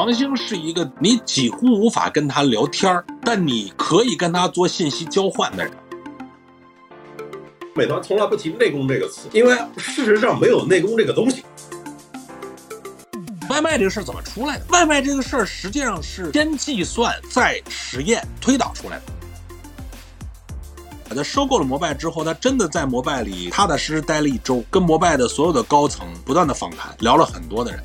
王兴是一个你几乎无法跟他聊天儿，但你可以跟他做信息交换的人。美团从来不提内功这个词，因为事实上没有内功这个东西。外卖这个事儿怎么出来的？外卖这个事儿实际上是先计算再实验推导出来的。他收购了摩拜之后，他真的在摩拜里踏踏实实待了一周，跟摩拜的所有的高层不断的访谈，聊了很多的人。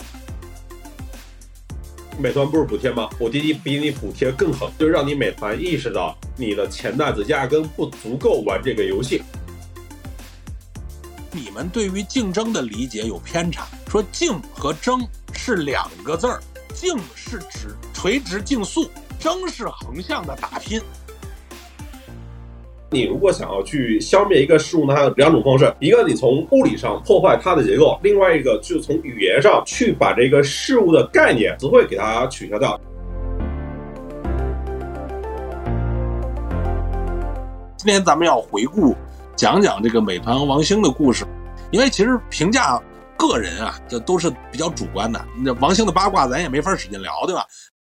美团不是补贴吗？我滴滴比你补贴更狠，就让你美团意识到你的钱袋子压根不足够玩这个游戏。你们对于竞争的理解有偏差，说竞和争是两个字儿，竞是指垂直竞速，争是横向的打拼。你如果想要去消灭一个事物呢，它有两种方式：一个你从物理上破坏它的结构，另外一个就从语言上去把这个事物的概念词汇给它取消掉。今天咱们要回顾讲讲这个美团和王兴的故事，因为其实评价个人啊，这都是比较主观的。那王兴的八卦咱也没法使劲聊，对吧？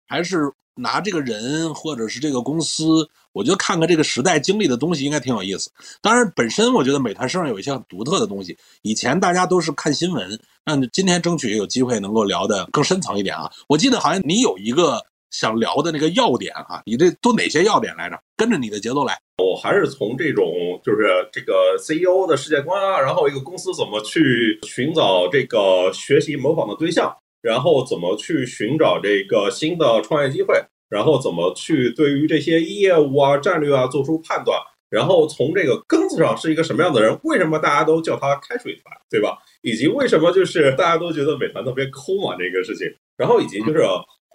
还是拿这个人或者是这个公司。我觉得看看这个时代经历的东西应该挺有意思。当然，本身我觉得美团身上有一些很独特的东西。以前大家都是看新闻，那今天争取有机会能够聊得更深层一点啊。我记得好像你有一个想聊的那个要点啊，你这都哪些要点来着？跟着你的节奏来。我还是从这种就是这个 CEO 的世界观啊，然后一个公司怎么去寻找这个学习模仿的对象，然后怎么去寻找这个新的创业机会。然后怎么去对于这些业务啊、战略啊做出判断？然后从这个根子上是一个什么样的人？为什么大家都叫他开水团，对吧？以及为什么就是大家都觉得美团特别抠嘛这个事情？然后以及就是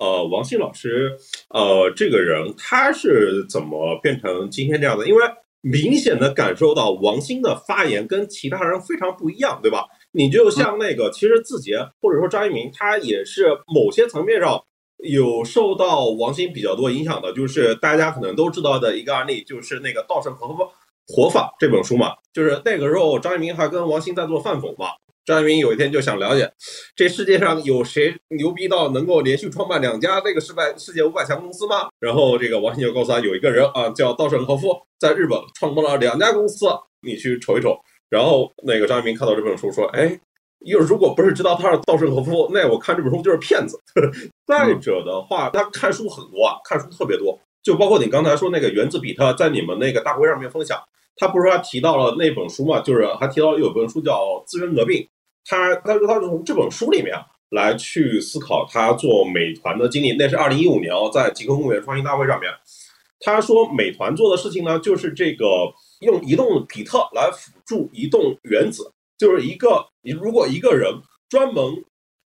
呃，王鑫老师，呃，这个人他是怎么变成今天这样的？因为明显的感受到王鑫的发言跟其他人非常不一样，对吧？你就像那个，其实字节或者说张一鸣，他也是某些层面上。有受到王兴比较多影响的，就是大家可能都知道的一个案例，就是那个《稻盛和夫活法》这本书嘛。就是那个时候，张一鸣还跟王兴在做饭否嘛。张一鸣有一天就想了解，这世界上有谁牛逼到能够连续创办两家这个失败世界五百强公司吗？然后这个王兴就告诉他，有一个人啊，叫稻盛和夫，在日本创办了两家公司，你去瞅一瞅。然后那个张一鸣看到这本书说，哎。又如果不是知道他是稻盛和夫，那我看这本书就是骗子。再者的话，他看书很多啊，看书特别多，就包括你刚才说那个原子比特，在你们那个大会上面分享，他不是说他提到了那本书嘛，就是还提到有本书叫《资源革命》，他他说他是从这本书里面来去思考他做美团的经历。那是二零一五年哦，在极客公园创新大会上面，他说美团做的事情呢，就是这个用移动比特来辅助移动原子。就是一个，你如果一个人专门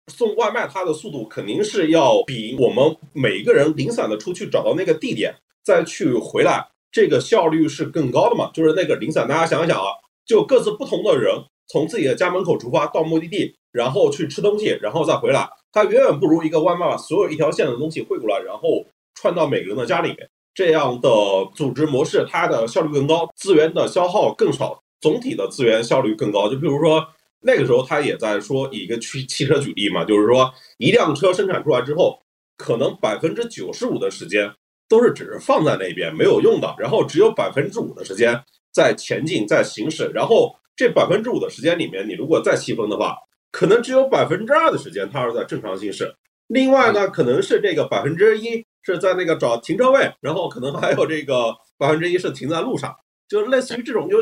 送外卖，他的速度肯定是要比我们每一个人零散的出去找到那个地点再去回来，这个效率是更高的嘛？就是那个零散，大家想一想啊，就各自不同的人从自己的家门口出发到目的地，然后去吃东西，然后再回来，它远远不如一个外卖把所有一条线的东西汇过来，然后串到每个人的家里面，这样的组织模式，它的效率更高，资源的消耗更少。总体的资源效率更高，就比如说那个时候他也在说以一个汽汽车举例嘛，就是说一辆车生产出来之后，可能百分之九十五的时间都是只是放在那边没有用的，然后只有百分之五的时间在前进在行驶，然后这百分之五的时间里面，你如果再细分的话，可能只有百分之二的时间它是在正常行驶，另外呢，可能是这个百分之一是在那个找停车位，然后可能还有这个百分之一是停在路上，就类似于这种就。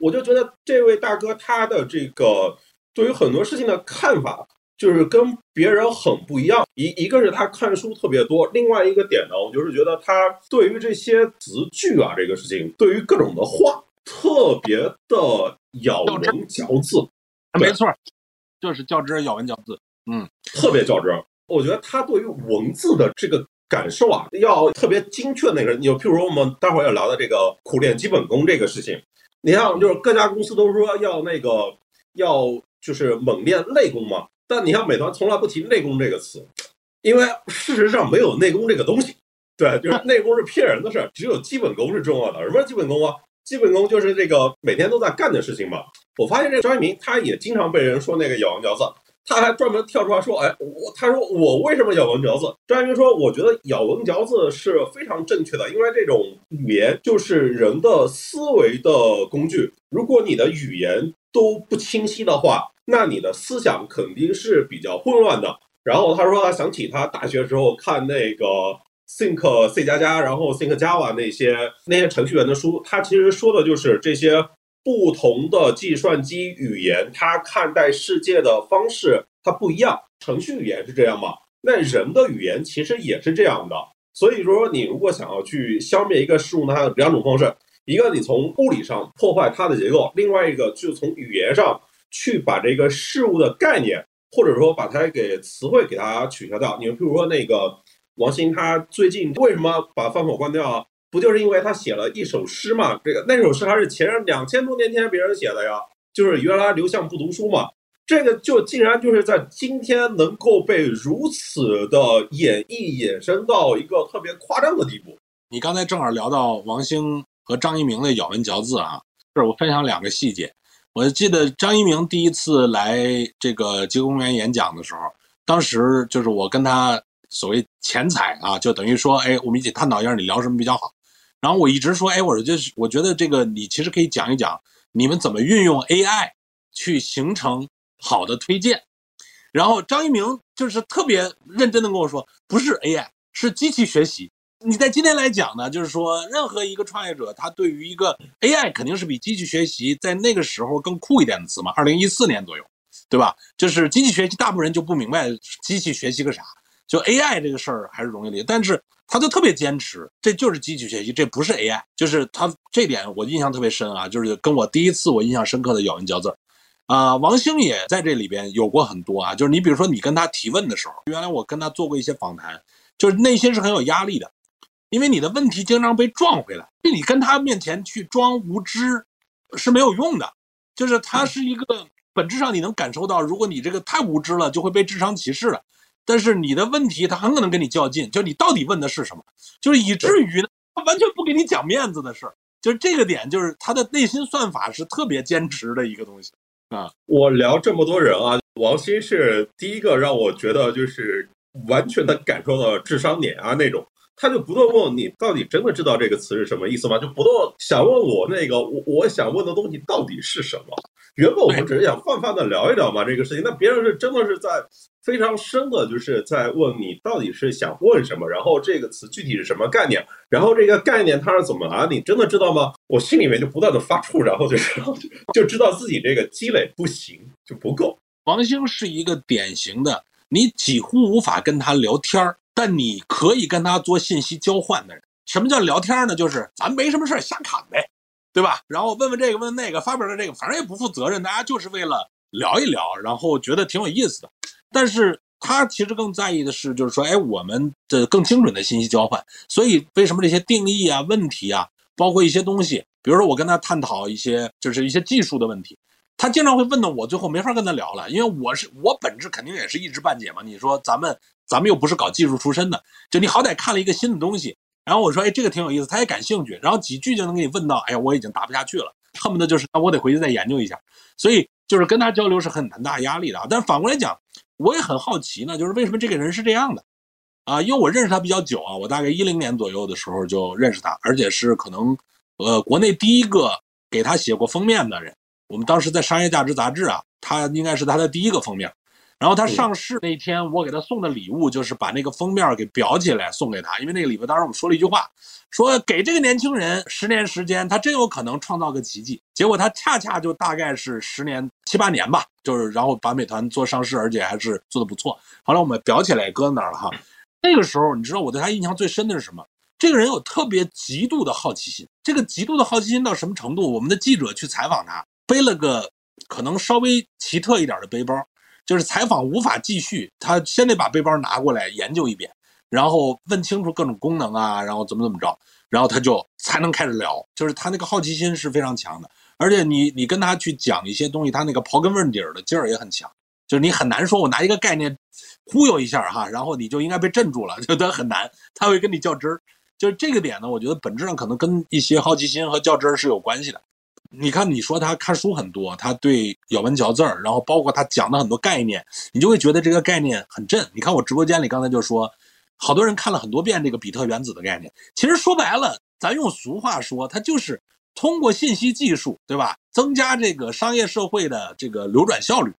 我就觉得这位大哥他的这个对于很多事情的看法，就是跟别人很不一样。一一个是他看书特别多，另外一个点呢，我就是觉得他对于这些词句啊，这个事情，对于各种的话，特别的咬文嚼字。没错，就是较真咬文嚼字。嗯，特别较真。我觉得他对于文字的这个感受啊，要特别精确。那个，你就譬如我们待会儿要聊的这个苦练基本功这个事情。你像，就是各家公司都说要那个，要就是猛练内功嘛。但你像美团从来不提内功这个词，因为事实上没有内功这个东西。对，就是内功是骗人的事儿，只有基本功是重要的。什么基本功啊？基本功就是这个每天都在干的事情嘛。我发现这张一鸣他也经常被人说那个咬文嚼字。他还专门跳出来说：“哎，我他说我为什么咬文嚼字？”张一鸣说：“我觉得咬文嚼字是非常正确的，因为这种语言就是人的思维的工具。如果你的语言都不清晰的话，那你的思想肯定是比较混乱的。”然后他说他想起他大学时候看那个 Think C 加加，然后 Think Java 那些那些程序员的书，他其实说的就是这些。不同的计算机语言，它看待世界的方式它不一样。程序语言是这样吗？那人的语言其实也是这样的。所以说，你如果想要去消灭一个事物呢，它有两种方式：一个你从物理上破坏它的结构；另外一个就从语言上去把这个事物的概念，或者说把它给词汇给它取消掉。你比如说那个王鑫，他最近为什么把饭否关掉啊？不就是因为他写了一首诗嘛？这个那首诗还是前两千多年前别人写的呀，就是原来刘向不读书嘛。这个就竟然就是在今天能够被如此的演绎衍生到一个特别夸张的地步。你刚才正好聊到王兴和张一鸣的咬文嚼字啊，是我分享两个细节。我记得张一鸣第一次来这个极公园演讲的时候，当时就是我跟他所谓前采啊，就等于说，哎，我们一起探讨一下你聊什么比较好。然后我一直说，哎，我就是，我觉得这个你其实可以讲一讲，你们怎么运用 AI 去形成好的推荐。然后张一鸣就是特别认真的跟我说，不是 AI，是机器学习。你在今天来讲呢，就是说任何一个创业者，他对于一个 AI 肯定是比机器学习在那个时候更酷一点的词嘛。二零一四年左右，对吧？就是机器学习，大部分人就不明白机器学习个啥。就 AI 这个事儿还是容易理解，但是他就特别坚持，这就是机器学习，这不是 AI，就是他这点我印象特别深啊，就是跟我第一次我印象深刻的咬文嚼字，啊，王兴也在这里边有过很多啊，就是你比如说你跟他提问的时候，原来我跟他做过一些访谈，就是内心是很有压力的，因为你的问题经常被撞回来，你跟他面前去装无知是没有用的，就是他是一个本质上你能感受到，如果你这个太无知了，就会被智商歧视了。但是你的问题，他很可能跟你较劲，就你到底问的是什么，就是以至于他完全不给你讲面子的事儿，就是这个点，就是他的内心算法是特别坚持的一个东西啊。我聊这么多人啊，王鑫是第一个让我觉得就是完全的感受到智商碾压那种。他就不断问你，到底真的知道这个词是什么意思吗？就不断想问我那个我我想问的东西到底是什么？原本我们只是想泛泛的聊一聊嘛，这个事情。那别人是真的是在非常深的，就是在问你到底是想问什么，然后这个词具体是什么概念，然后这个概念它是怎么来，你真的知道吗？我心里面就不断的发怵，然后就是 就知道自己这个积累不行，就不够。王兴是一个典型的，你几乎无法跟他聊天儿。但你可以跟他做信息交换的人，什么叫聊天呢？就是咱没什么事儿瞎侃呗，对吧？然后问问这个，问那个，发表的这个，反正也不负责任，大家就是为了聊一聊，然后觉得挺有意思的。但是他其实更在意的是，就是说，哎，我们的更精准的信息交换。所以为什么这些定义啊、问题啊，包括一些东西，比如说我跟他探讨一些，就是一些技术的问题，他经常会问到我最后没法跟他聊了，因为我是我本质肯定也是一知半解嘛。你说咱们。咱们又不是搞技术出身的，就你好歹看了一个新的东西，然后我说，哎，这个挺有意思，他也感兴趣，然后几句就能给你问到，哎呀，我已经答不下去了，恨不得就是，那我得回去再研究一下。所以就是跟他交流是很很大压力的啊。但是反过来讲，我也很好奇呢，就是为什么这个人是这样的啊？因为我认识他比较久啊，我大概一零年左右的时候就认识他，而且是可能，呃，国内第一个给他写过封面的人。我们当时在《商业价值》杂志啊，他应该是他的第一个封面。然后他上市那天，我给他送的礼物就是把那个封面给裱起来送给他，因为那个里边当时我们说了一句话，说给这个年轻人十年时间，他真有可能创造个奇迹。结果他恰恰就大概是十年七八年吧，就是然后把美团做上市，而且还是做的不错。后来我们裱起来搁那儿了哈。那个时候你知道我对他印象最深的是什么？这个人有特别极度的好奇心，这个极度的好奇心到什么程度？我们的记者去采访他，背了个可能稍微奇特一点的背包。就是采访无法继续，他先得把背包拿过来研究一遍，然后问清楚各种功能啊，然后怎么怎么着，然后他就才能开始聊。就是他那个好奇心是非常强的，而且你你跟他去讲一些东西，他那个刨根问底儿的劲儿也很强。就是你很难说我拿一个概念忽悠一下哈，然后你就应该被镇住了，就他很难，他会跟你较真儿。就是这个点呢，我觉得本质上可能跟一些好奇心和较真儿是有关系的。你看，你说他看书很多，他对咬文嚼字儿，然后包括他讲的很多概念，你就会觉得这个概念很正。你看我直播间里刚才就说，好多人看了很多遍这个比特原子的概念。其实说白了，咱用俗话说，它就是通过信息技术，对吧？增加这个商业社会的这个流转效率。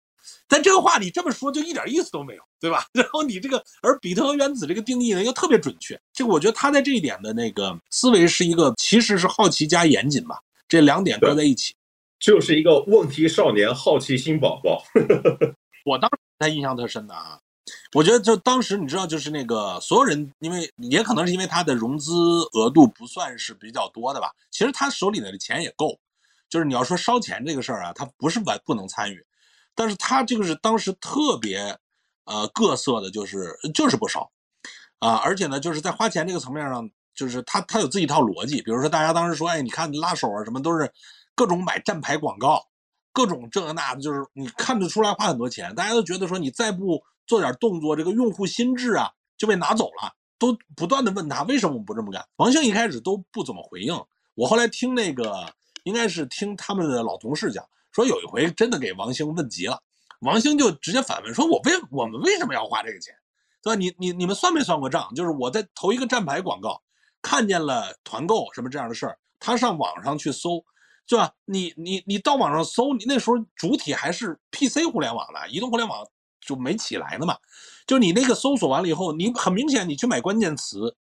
但这个话你这么说就一点意思都没有，对吧？然后你这个而比特和原子这个定义呢又特别准确，这个我觉得他在这一点的那个思维是一个其实是好奇加严谨吧，这两点搁在一起，就是一个问题少年、好奇心宝宝。我当时他印象特深的啊，我觉得就当时你知道就是那个所有人，因为也可能是因为他的融资额度不算是比较多的吧，其实他手里的钱也够，就是你要说烧钱这个事儿啊，他不是完不能参与。但是他这个是当时特别，呃，各色的，就是就是不烧，啊，而且呢，就是在花钱这个层面上，就是他他有自己一套逻辑。比如说，大家当时说，哎，你看拉手啊，什么都是各种买站牌广告，各种这那的，就是你看得出来花很多钱。大家都觉得说，你再不做点动作，这个用户心智啊就被拿走了。都不断的问他为什么不这么干。王兴一开始都不怎么回应。我后来听那个，应该是听他们的老同事讲。说有一回真的给王兴问急了，王兴就直接反问说：“我为我们为什么要花这个钱，对吧？你你你们算没算过账？就是我在投一个站牌广告，看见了团购什么这样的事儿，他上网上去搜，对吧？你你你到网上搜，你那时候主体还是 PC 互联网呢，移动互联网就没起来呢嘛。就你那个搜索完了以后，你很明显你去买关键词，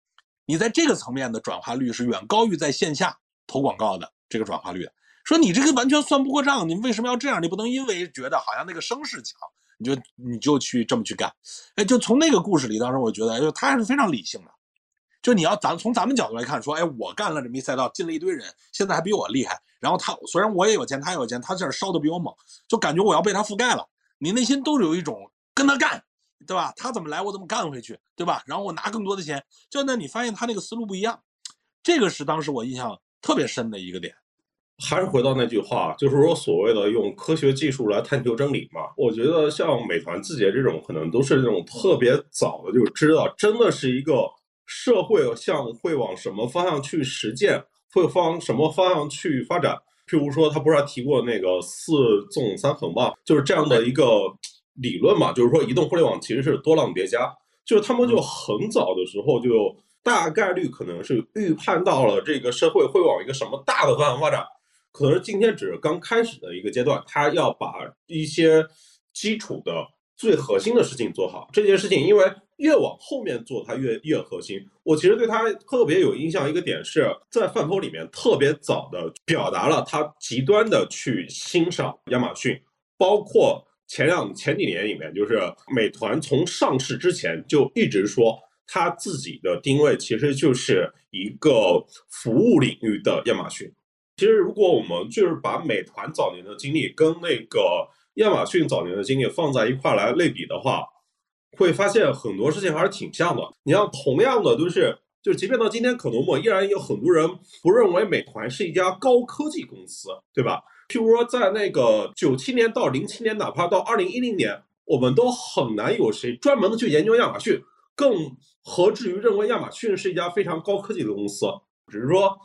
你在这个层面的转化率是远高于在线下投广告的这个转化率。”说你这个完全算不过账，你为什么要这样？你不能因为觉得好像那个声势强，你就你就去这么去干。哎，就从那个故事里，当时我觉得，就他还是非常理性的。就你要咱从咱们角度来看，说，哎，我干了这么一赛道，进了一堆人，现在还比我厉害。然后他虽然我也有钱，他也有钱，他这儿烧的比我猛，就感觉我要被他覆盖了。你内心都有一种跟他干，对吧？他怎么来，我怎么干回去，对吧？然后我拿更多的钱。就那你发现他那个思路不一样，这个是当时我印象特别深的一个点。还是回到那句话，就是说所谓的用科学技术来探究真理嘛。我觉得像美团、字节这种，可能都是那种特别早的，就知道真的是一个社会向会往什么方向去实践，会方什么方向去发展。譬如说，他不是还提过那个四纵三横嘛，就是这样的一个理论嘛。就是说，移动互联网其实是多浪叠加，就是他们就很早的时候就大概率可能是预判到了这个社会会往一个什么大的方向发展。可能今天只是刚开始的一个阶段，他要把一些基础的最核心的事情做好。这件事情，因为越往后面做，它越越核心。我其实对他特别有印象一个点，是在饭托里面特别早的表达了他极端的去欣赏亚马逊，包括前两前几年里面，就是美团从上市之前就一直说他自己的定位其实就是一个服务领域的亚马逊。其实，如果我们就是把美团早年的经历跟那个亚马逊早年的经历放在一块来类比的话，会发现很多事情还是挺像的。你像同样的都是，就即便到今天，可能我依然有很多人不认为美团是一家高科技公司，对吧？譬如说，在那个九七年到零七年，哪怕到二零一零年，我们都很难有谁专门的去研究亚马逊，更何至于认为亚马逊是一家非常高科技的公司？只是说。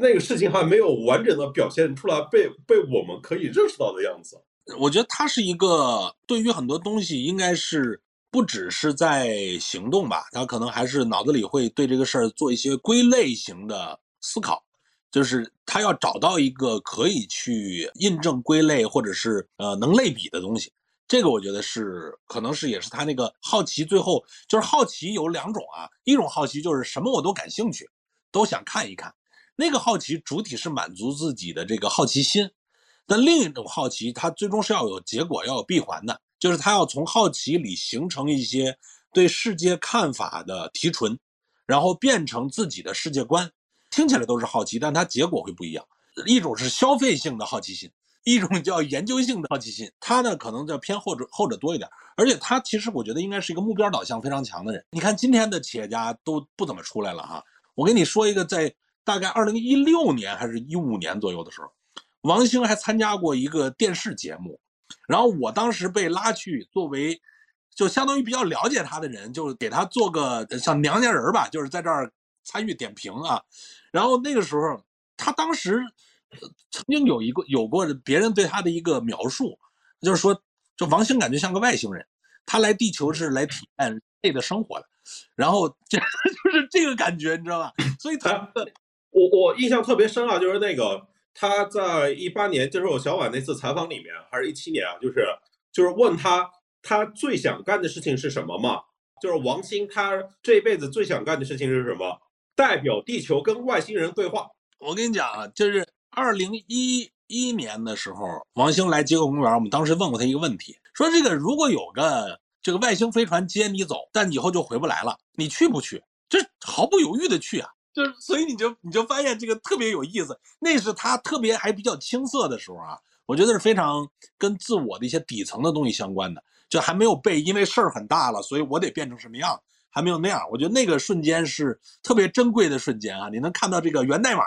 那个事情还没有完整的表现出来，被被我们可以认识到的样子。我觉得他是一个对于很多东西，应该是不只是在行动吧，他可能还是脑子里会对这个事儿做一些归类型的思考，就是他要找到一个可以去印证归类或者是呃能类比的东西。这个我觉得是可能是也是他那个好奇，最后就是好奇有两种啊，一种好奇就是什么我都感兴趣，都想看一看。那个好奇主体是满足自己的这个好奇心，但另一种好奇，它最终是要有结果、要有闭环的，就是它要从好奇里形成一些对世界看法的提纯，然后变成自己的世界观。听起来都是好奇，但它结果会不一样。一种是消费性的好奇心，一种叫研究性的好奇心。他呢，可能叫偏后者后者多一点，而且他其实我觉得应该是一个目标导向非常强的人。你看今天的企业家都不怎么出来了哈。我跟你说一个在。大概二零一六年还是一五年左右的时候，王兴还参加过一个电视节目，然后我当时被拉去作为，就相当于比较了解他的人，就是给他做个像娘家人吧，就是在这儿参与点评啊。然后那个时候，他当时曾经有一个有过别人对他的一个描述，就是说，就王兴感觉像个外星人，他来地球是来体验人类的生活的，然后这 就是这个感觉，你知道吧？所以他，我我印象特别深啊，就是那个他在一八年接受小婉那次采访里面，还是一七年啊，就是就是问他他最想干的事情是什么嘛？就是王兴他这辈子最想干的事情是什么？代表地球跟外星人对话。我跟你讲啊，就是二零一一年的时候，王兴来极客公园，我们当时问过他一个问题，说这个如果有个这个外星飞船接你走，但以后就回不来了，你去不去？这毫不犹豫的去啊！就是所以你就你就发现这个特别有意思，那是他特别还比较青涩的时候啊，我觉得是非常跟自我的一些底层的东西相关的，就还没有被因为事儿很大了，所以我得变成什么样。还没有那样，我觉得那个瞬间是特别珍贵的瞬间啊！你能看到这个源代码，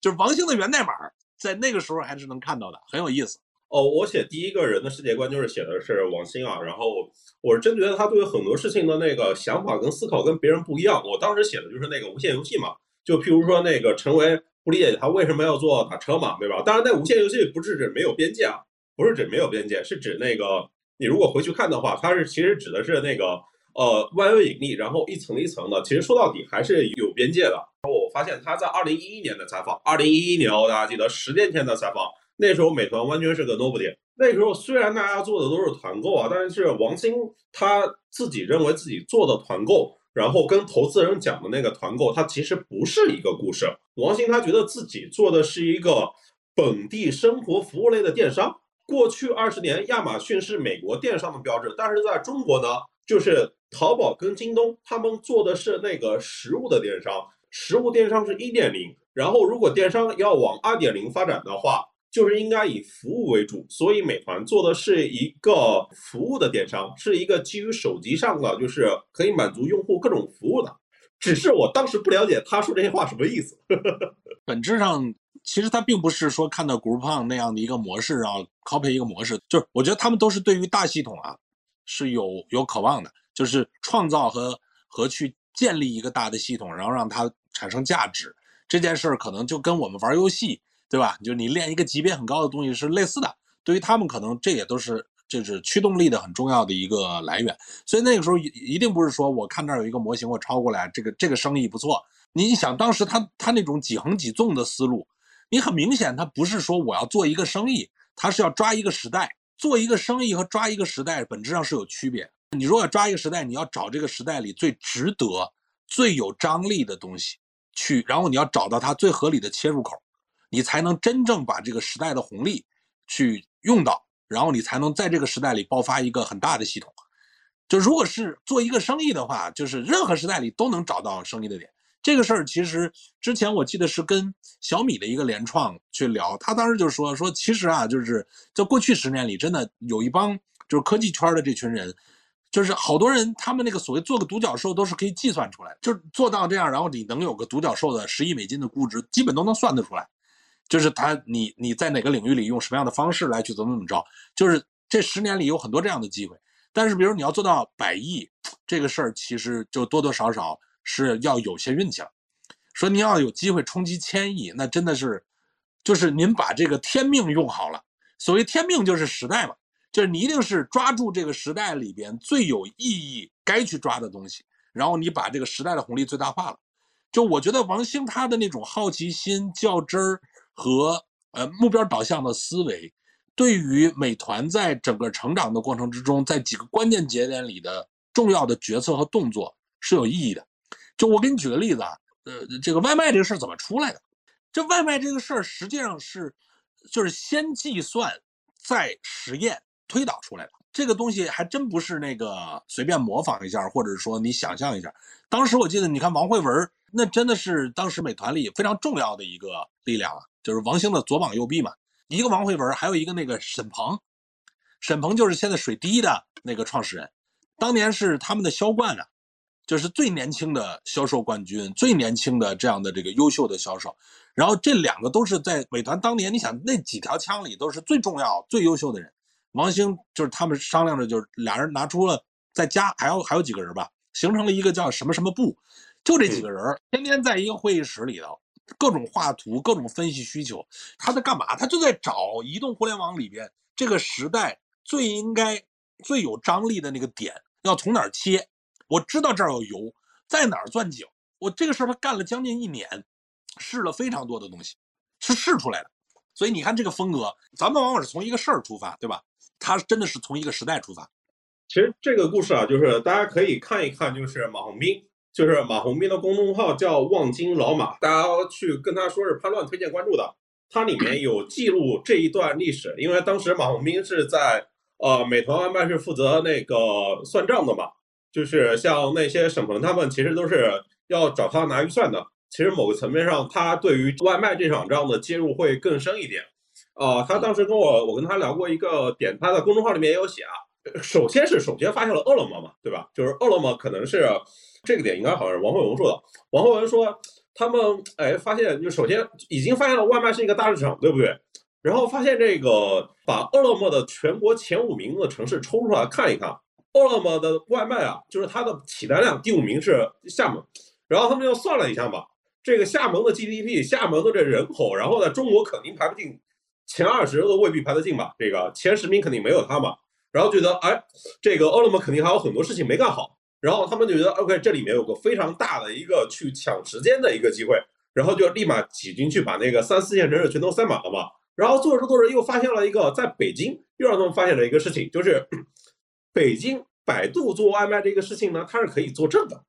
就是王兴的源代码，在那个时候还是能看到的，很有意思。哦，我写第一个人的世界观就是写的是王兴啊，然后我是真觉得他对于很多事情的那个想法跟思考跟别人不一样。我当时写的就是那个无限游戏嘛，就譬如说那个陈为不理解他为什么要做打车嘛，对吧？当然，在无限游戏不是指没有边界啊，不是指没有边界，是指那个你如果回去看的话，它是其实指的是那个。呃，万有引力，然后一层一层的，其实说到底还是有边界的。然后我发现他在二零一一年的采访，二零一一年哦，大家记得十年前的采访，那时候美团完全是个 nobody。那时候虽然大家做的都是团购啊，但是王兴他自己认为自己做的团购，然后跟投资人讲的那个团购，它其实不是一个故事。王兴他觉得自己做的是一个本地生活服务类的电商。过去二十年，亚马逊是美国电商的标志，但是在中国呢，就是。淘宝跟京东，他们做的是那个实物的电商，实物电商是一点零。然后，如果电商要往二点零发展的话，就是应该以服务为主。所以，美团做的是一个服务的电商，是一个基于手机上的，就是可以满足用户各种服务的。只是我当时不了解他说这些话什么意思。本质上，其实他并不是说看到 Groupon 那样的一个模式啊，copy 一个模式，就是我觉得他们都是对于大系统啊是有有渴望的。就是创造和和去建立一个大的系统，然后让它产生价值这件事儿，可能就跟我们玩游戏，对吧？就你练一个级别很高的东西是类似的。对于他们，可能这也都是就是驱动力的很重要的一个来源。所以那个时候一一定不是说我看这儿有一个模型，我抄过来，这个这个生意不错。你想当时他他那种几横几纵的思路，你很明显他不是说我要做一个生意，他是要抓一个时代。做一个生意和抓一个时代本质上是有区别。你如果要抓一个时代，你要找这个时代里最值得、最有张力的东西去，然后你要找到它最合理的切入口，你才能真正把这个时代的红利去用到，然后你才能在这个时代里爆发一个很大的系统。就如果是做一个生意的话，就是任何时代里都能找到生意的点。这个事儿其实之前我记得是跟小米的一个联创去聊，他当时就说说，其实啊，就是在过去十年里，真的有一帮就是科技圈的这群人。就是好多人，他们那个所谓做个独角兽都是可以计算出来，就是做到这样，然后你能有个独角兽的十亿美金的估值，基本都能算得出来。就是他，你你在哪个领域里用什么样的方式来去怎么怎么着，就是这十年里有很多这样的机会。但是，比如你要做到百亿这个事儿，其实就多多少少是要有些运气了。说你要有机会冲击千亿，那真的是，就是您把这个天命用好了。所谓天命就是时代嘛。就是你一定是抓住这个时代里边最有意义、该去抓的东西，然后你把这个时代的红利最大化了。就我觉得王兴他的那种好奇心、较真儿和呃目标导向的思维，对于美团在整个成长的过程之中，在几个关键节点里的重要的决策和动作是有意义的。就我给你举个例子啊，呃，这个外卖这个事儿怎么出来的？这外卖这个事儿实际上是就是先计算再实验。推导出来的这个东西还真不是那个随便模仿一下，或者说你想象一下。当时我记得，你看王慧文，那真的是当时美团里非常重要的一个力量啊，就是王兴的左膀右臂嘛。一个王慧文，还有一个那个沈鹏，沈鹏就是现在水滴的那个创始人，当年是他们的销冠啊，就是最年轻的销售冠军，最年轻的这样的这个优秀的销售。然后这两个都是在美团当年，你想那几条枪里都是最重要、最优秀的人。王兴就是他们商量着，就是俩人拿出了在家还有还有几个人吧，形成了一个叫什么什么部，就这几个人天天在一个会议室里头各种画图，各种分析需求。他在干嘛？他就在找移动互联网里边这个时代最应该、最有张力的那个点，要从哪儿切？我知道这儿有油，在哪儿钻井？我这个事儿他干了将近一年，试了非常多的东西，是试出来的。所以你看这个风格，咱们往往是从一个事儿出发，对吧？他真的是从一个时代出发。其实这个故事啊，就是大家可以看一看，就是马红斌，就是马红斌的公众号叫望京老马，大家去跟他说是叛乱推荐关注的，它里面有记录这一段历史，因为当时马红斌是在呃美团外卖是负责那个算账的嘛，就是像那些沈鹏他们其实都是要找他拿预算的。其实某个层面上，他对于外卖这场仗的介入会更深一点。呃，他当时跟我，我跟他聊过一个点，他的公众号里面也有写啊。首先是首先发现了饿了么嘛，对吧？就是饿了么可能是这个点，应该好像是王慧文说的。王慧文说他们哎发现，就首先已经发现了外卖是一个大市场，对不对？然后发现这个把饿了么的全国前五名的城市抽出来看一看，饿了么的外卖啊，就是它的起单量第五名是厦门，然后他们又算了一下嘛。这个厦门的 GDP，厦门的这人口，然后在中国肯定排不进前二十，都未必排得进吧？这个前十名肯定没有他嘛。然后觉得，哎，这个饿了么肯定还有很多事情没干好。然后他们就觉得，OK，这里面有个非常大的一个去抢时间的一个机会。然后就立马挤进去把那个三四线城市全都塞满了嘛。然后做着做着又发现了一个，在北京又让他们发现了一个事情，就是北京百度做外卖这个事情呢，它是可以做正的。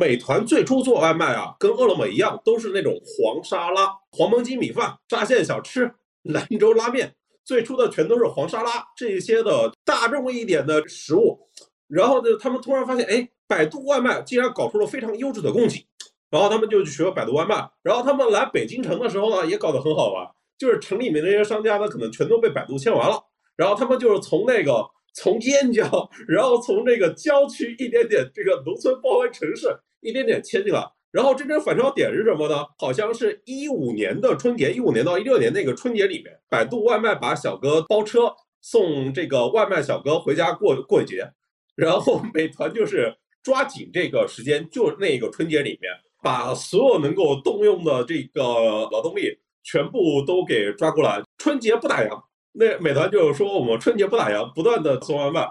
美团最初做外卖啊，跟饿了么一样，都是那种黄沙拉、黄焖鸡米饭、沙县小吃、兰州拉面，最初的全都是黄沙拉这些的大众一点的食物。然后呢，他们突然发现，哎，百度外卖竟然搞出了非常优质的供给，然后他们就去学百度外卖。然后他们来北京城的时候呢，也搞得很好玩，就是城里面那些商家呢，可能全都被百度签完了，然后他们就是从那个。从燕郊，然后从这个郊区一点点，这个农村包围城市，一点点迁进来。然后真正反超点是什么呢？好像是一五年的春节，一五年到一六年那个春节里面，百度外卖把小哥包车送这个外卖小哥回家过过节，然后 美团就是抓紧这个时间，就那个春节里面，把所有能够动用的这个劳动力全部都给抓过来，春节不打烊。那美团就是说，我们春节不打烊，不断的送外卖，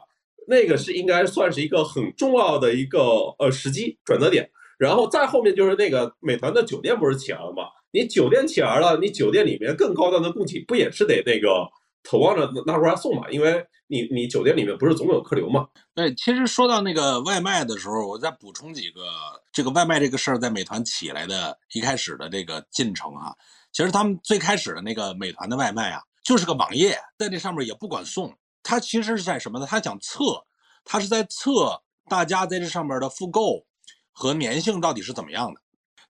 那个是应该算是一个很重要的一个呃时机转折点。然后再后面就是那个美团的酒店不是起来了吗？你酒店起来了，你酒店里面更高端的供给不也是得那个投望着拿出来送嘛？因为你你酒店里面不是总有客流嘛？对，其实说到那个外卖的时候，我再补充几个这个外卖这个事儿在美团起来的一开始的这个进程啊。其实他们最开始的那个美团的外卖啊。就是个网页，在这上面也不管送，它其实是在什么呢？它想测，它是在测大家在这上面的复购和粘性到底是怎么样的。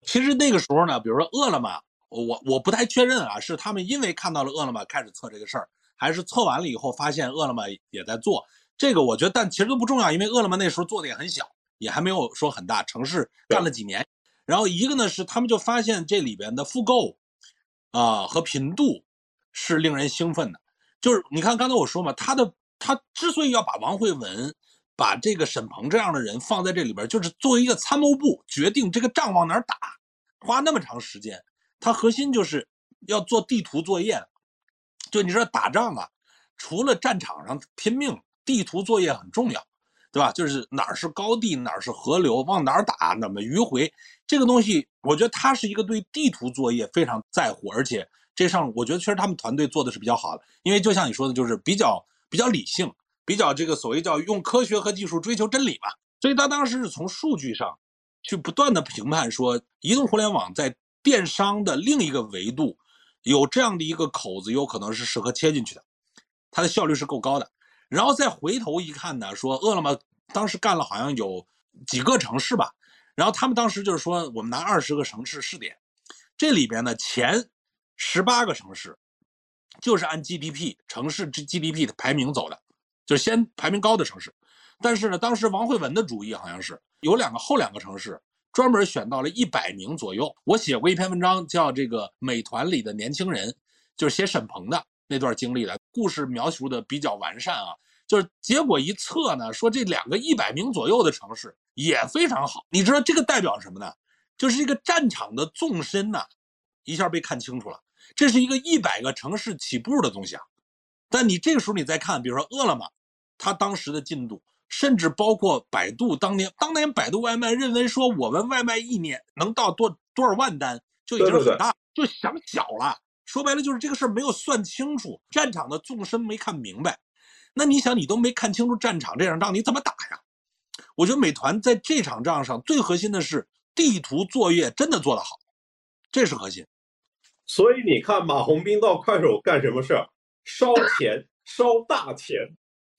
其实那个时候呢，比如说饿了么，我我不太确认啊，是他们因为看到了饿了么开始测这个事儿，还是测完了以后发现饿了么也在做这个？我觉得，但其实都不重要，因为饿了么那时候做的也很小，也还没有说很大，城市干了几年。然后一个呢是他们就发现这里边的复购啊和频度。是令人兴奋的，就是你看刚才我说嘛，他的他之所以要把王慧文、把这个沈鹏这样的人放在这里边，就是作为一个参谋部决定这个仗往哪儿打，花那么长时间，他核心就是要做地图作业。就你说打仗啊，除了战场上拼命，地图作业很重要，对吧？就是哪儿是高地，哪儿是河流，往哪儿打，怎么迂回，这个东西，我觉得他是一个对地图作业非常在乎，而且。这上我觉得确实他们团队做的是比较好的，因为就像你说的，就是比较比较理性，比较这个所谓叫用科学和技术追求真理嘛。所以他当时是从数据上去不断的评判说，移动互联网在电商的另一个维度有这样的一个口子，有可能是适合切进去的，它的效率是够高的。然后再回头一看呢，说饿了么当时干了好像有几个城市吧，然后他们当时就是说，我们拿二十个城市试点，这里边呢前。十八个城市，就是按 GDP 城市 G GDP 的排名走的，就是先排名高的城市。但是呢，当时王慧文的主意好像是有两个后两个城市专门选到了一百名左右。我写过一篇文章，叫《这个美团里的年轻人》，就是写沈鹏的那段经历的故事，描述的比较完善啊。就是结果一测呢，说这两个一百名左右的城市也非常好。你知道这个代表什么呢？就是这个战场的纵深呐。一下被看清楚了。这是一个一百个城市起步的东西啊，但你这个时候你再看，比如说饿了么，它当时的进度，甚至包括百度当年，当年百度外卖认为说我们外卖一年能到多多少万单就已经很大，就想小了。说白了就是这个事儿没有算清楚，战场的纵深没看明白。那你想，你都没看清楚战场这场仗，你怎么打呀？我觉得美团在这场仗上最核心的是地图作业真的做得好，这是核心。所以你看，马红斌到快手干什么事儿？烧钱，烧大钱，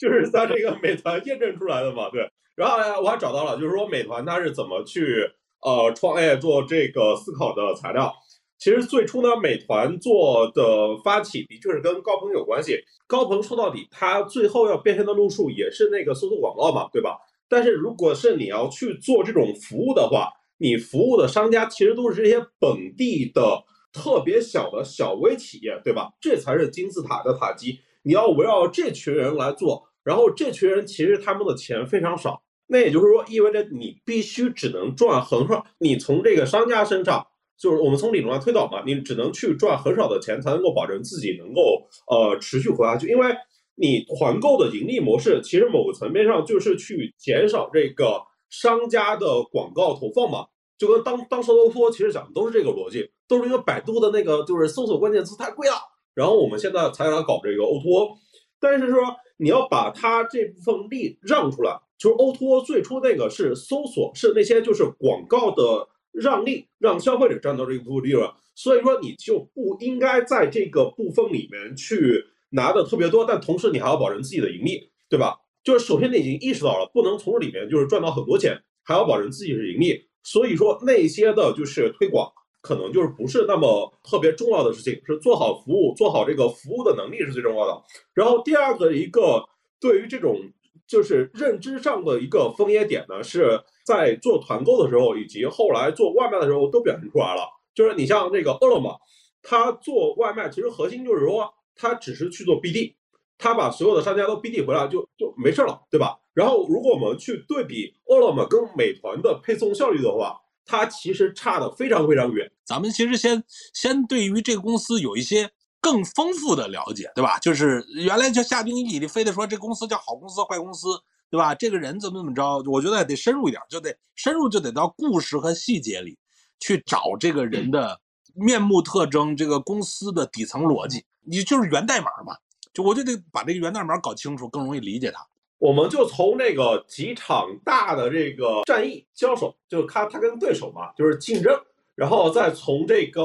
就是 在这个美团验证出来的嘛。对，然后我还找到了，就是说美团它是怎么去呃创业做这个思考的材料。其实最初呢，美团做的发起的确是跟高鹏有关系。高鹏说到底，他最后要变现的路数也是那个搜索广告嘛，对吧？但是如果是你要去做这种服务的话，你服务的商家其实都是这些本地的特别小的小微企业，对吧？这才是金字塔的塔基。你要围绕这群人来做，然后这群人其实他们的钱非常少，那也就是说意味着你必须只能赚很少，你从这个商家身上。就是我们从理论上推导嘛，你只能去赚很少的钱，才能够保证自己能够呃持续活下去。因为你团购的盈利模式，其实某个层面上就是去减少这个商家的广告投放嘛。就跟当当时 O to 其实讲的都是这个逻辑，都是因为百度的那个就是搜索关键词太贵了，然后我们现在才来搞这个 Oto，。但是说你要把它这部分利让出来，就是 O to O 最初那个是搜索，是那些就是广告的。让利让消费者赚到这一部分利润，所以说你就不应该在这个部分里面去拿的特别多，但同时你还要保证自己的盈利，对吧？就是首先你已经意识到了不能从里面就是赚到很多钱，还要保证自己是盈利，所以说那些的就是推广可能就是不是那么特别重要的事情，是做好服务，做好这个服务的能力是最重要的。然后第二个一个对于这种。就是认知上的一个分野点呢，是在做团购的时候，以及后来做外卖的时候都表现出来了。就是你像这个饿了么，它做外卖其实核心就是说，它只是去做 BD，它把所有的商家都 BD 回来就就没事了，对吧？然后如果我们去对比饿了么跟美团的配送效率的话，它其实差的非常非常远。咱们其实先先对于这个公司有一些。更丰富的了解，对吧？就是原来就下定义，你非得说这公司叫好公司、坏公司，对吧？这个人怎么怎么着？我觉得得深入一点，就得深入，就得到故事和细节里去找这个人的面目特征，这个公司的底层逻辑。你就是源代码嘛，就我就得把这个源代码搞清楚，更容易理解它。我们就从那个几场大的这个战役交手，就看他跟对手嘛，就是竞争，然后再从这个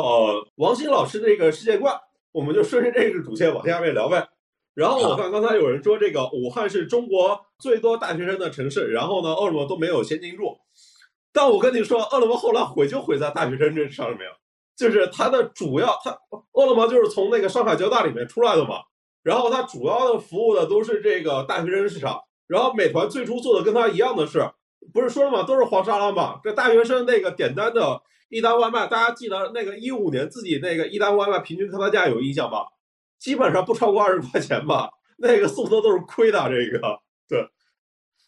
王鑫老师的这个世界观。我们就顺着这个主线往下面聊呗。然后我看刚才有人说这个武汉是中国最多大学生的城市，然后呢，饿了么都没有先进住。但我跟你说，饿了么后来毁就毁在大学生这上面，就是它的主要，它饿了么就是从那个上海交大里面出来的嘛。然后它主要的服务的都是这个大学生市场。然后美团最初做的跟它一样的是，不是说了吗？都是黄沙拉嘛。这大学生那个点单的。一单外卖，大家记得那个一五年自己那个一单外卖平均客单价有印象吧？基本上不超过二十块钱吧，那个送的都是亏的。这个对，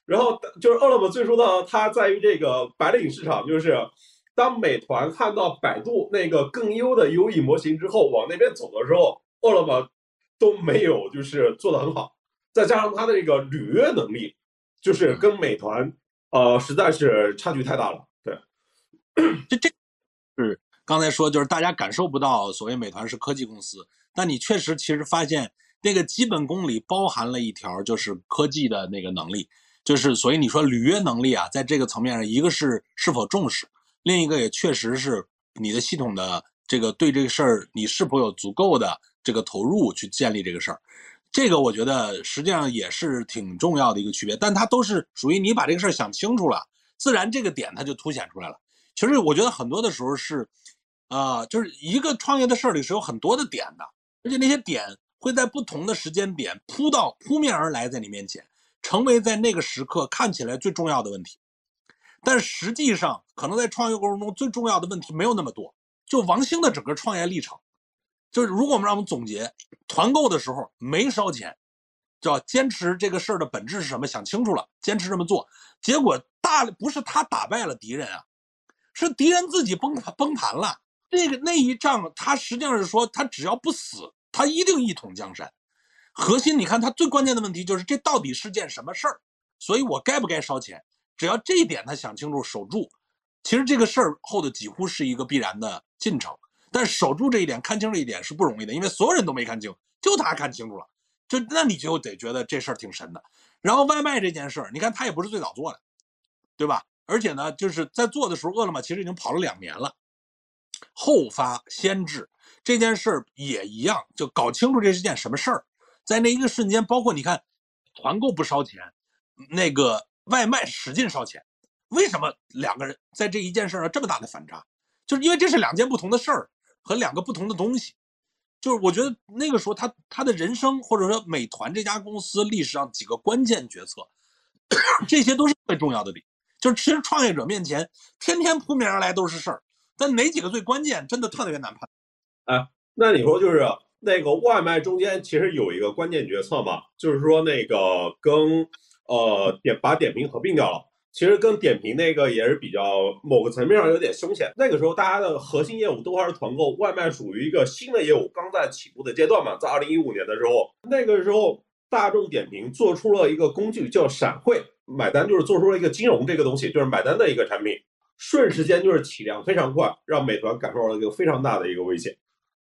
然后就是饿了么最初的它在于这个白领市场，就是当美团看到百度那个更优的优异模型之后，往那边走的时候，饿了么都没有就是做的很好，再加上它的这个履约能力，就是跟美团呃实在是差距太大了。对，这这。是刚才说，就是大家感受不到所谓美团是科技公司，但你确实其实发现那个基本功里包含了一条，就是科技的那个能力，就是所以你说履约能力啊，在这个层面上，一个是是否重视，另一个也确实是你的系统的这个对这个事儿你是否有足够的这个投入去建立这个事儿，这个我觉得实际上也是挺重要的一个区别，但它都是属于你把这个事儿想清楚了，自然这个点它就凸显出来了。其实我觉得很多的时候是，啊，就是一个创业的事儿里是有很多的点的，而且那些点会在不同的时间点扑到扑面而来，在你面前，成为在那个时刻看起来最重要的问题。但实际上，可能在创业过程中最重要的问题没有那么多。就王兴的整个创业历程，就是如果我们让我们总结，团购的时候没烧钱，叫坚持这个事儿的本质是什么，想清楚了，坚持这么做，结果大不是他打败了敌人啊。是敌人自己崩崩盘了，那个那一仗，他实际上是说，他只要不死，他一定一统江山。核心你看，他最关键的问题就是这到底是件什么事儿，所以我该不该烧钱？只要这一点他想清楚，守住，其实这个事儿后的几乎是一个必然的进程。但守住这一点，看清这一点是不容易的，因为所有人都没看清，就他看清楚了。就那你就得觉得这事儿挺神的。然后外卖这件事儿，你看他也不是最早做的，对吧？而且呢，就是在做的时候，饿了么其实已经跑了两年了。后发先至这件事儿也一样，就搞清楚这是件什么事儿。在那一个瞬间，包括你看，团购不烧钱，那个外卖使劲烧钱，为什么两个人在这一件事上这么大的反差？就是因为这是两件不同的事儿和两个不同的东西。就是我觉得那个时候他他的人生，或者说美团这家公司历史上几个关键决策，这些都是最重要的点。就是其实创业者面前，天天扑面而来都是事儿，但哪几个最关键，真的特别难判。哎，那你说就是那个外卖中间其实有一个关键决策嘛，就是说那个跟呃点把点评合并掉了。其实跟点评那个也是比较某个层面上有点凶险。那个时候大家的核心业务都还是团购，外卖属于一个新的业务，刚在起步的阶段嘛。在二零一五年的时候，那个时候大众点评做出了一个工具叫闪汇买单，就是做出了一个金融这个东西，就是买单的一个产品，瞬时间就是体量非常快，让美团感受到了一个非常大的一个危险，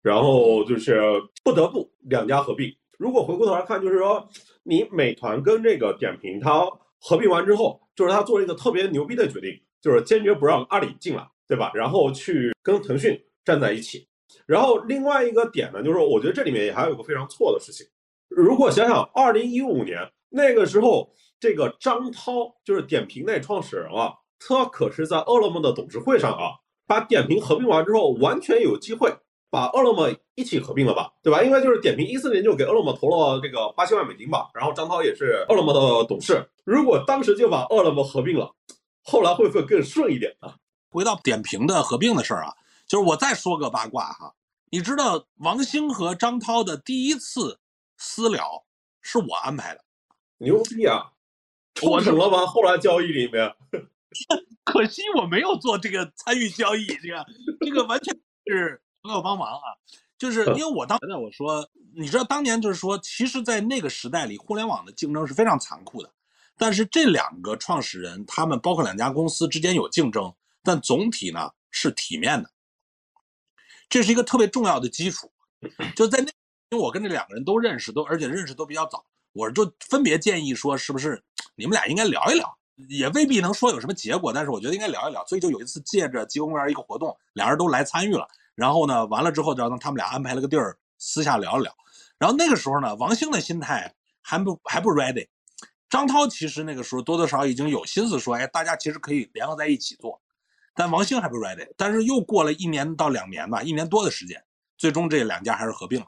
然后就是不得不两家合并。如果回过头来看，就是说你美团跟这个点评它合并完之后。就是他做了一个特别牛逼的决定，就是坚决不让阿里进来，对吧？然后去跟腾讯站在一起。然后另外一个点呢，就是我觉得这里面也还有一个非常错的事情。如果想想二零一五年那个时候，这个张涛就是点评那创始人啊，他可是在饿了么的董事会上啊，把点评合并完之后，完全有机会。把饿了么一起合并了吧，对吧？应该就是点评一四年就给饿了么投了这个八千万美金吧。然后张涛也是饿了么的董事。如果当时就把饿了么合并了，后来会不会更顺一点呢？回到点评的合并的事儿啊，就是我再说个八卦哈，你知道王兴和张涛的第一次私聊是我安排的，牛逼啊！我成了吗？后来交易里面，可惜我没有做这个参与交易，这个这个完全是。朋友帮忙啊，就是因为我当时我说，你知道当年就是说，其实，在那个时代里，互联网的竞争是非常残酷的。但是这两个创始人，他们包括两家公司之间有竞争，但总体呢是体面的。这是一个特别重要的基础。就在那，因为我跟这两个人都认识，都而且认识都比较早，我就分别建议说，是不是你们俩应该聊一聊？也未必能说有什么结果，但是我觉得应该聊一聊。所以就有一次借着极公园一个活动，俩人都来参与了。然后呢，完了之后就让他们俩安排了个地儿私下聊一聊。然后那个时候呢，王兴的心态还不还不 ready。张涛其实那个时候多多少少已经有心思说，哎，大家其实可以联合在一起做。但王兴还不 ready。但是又过了一年到两年吧，一年多的时间，最终这两家还是合并了。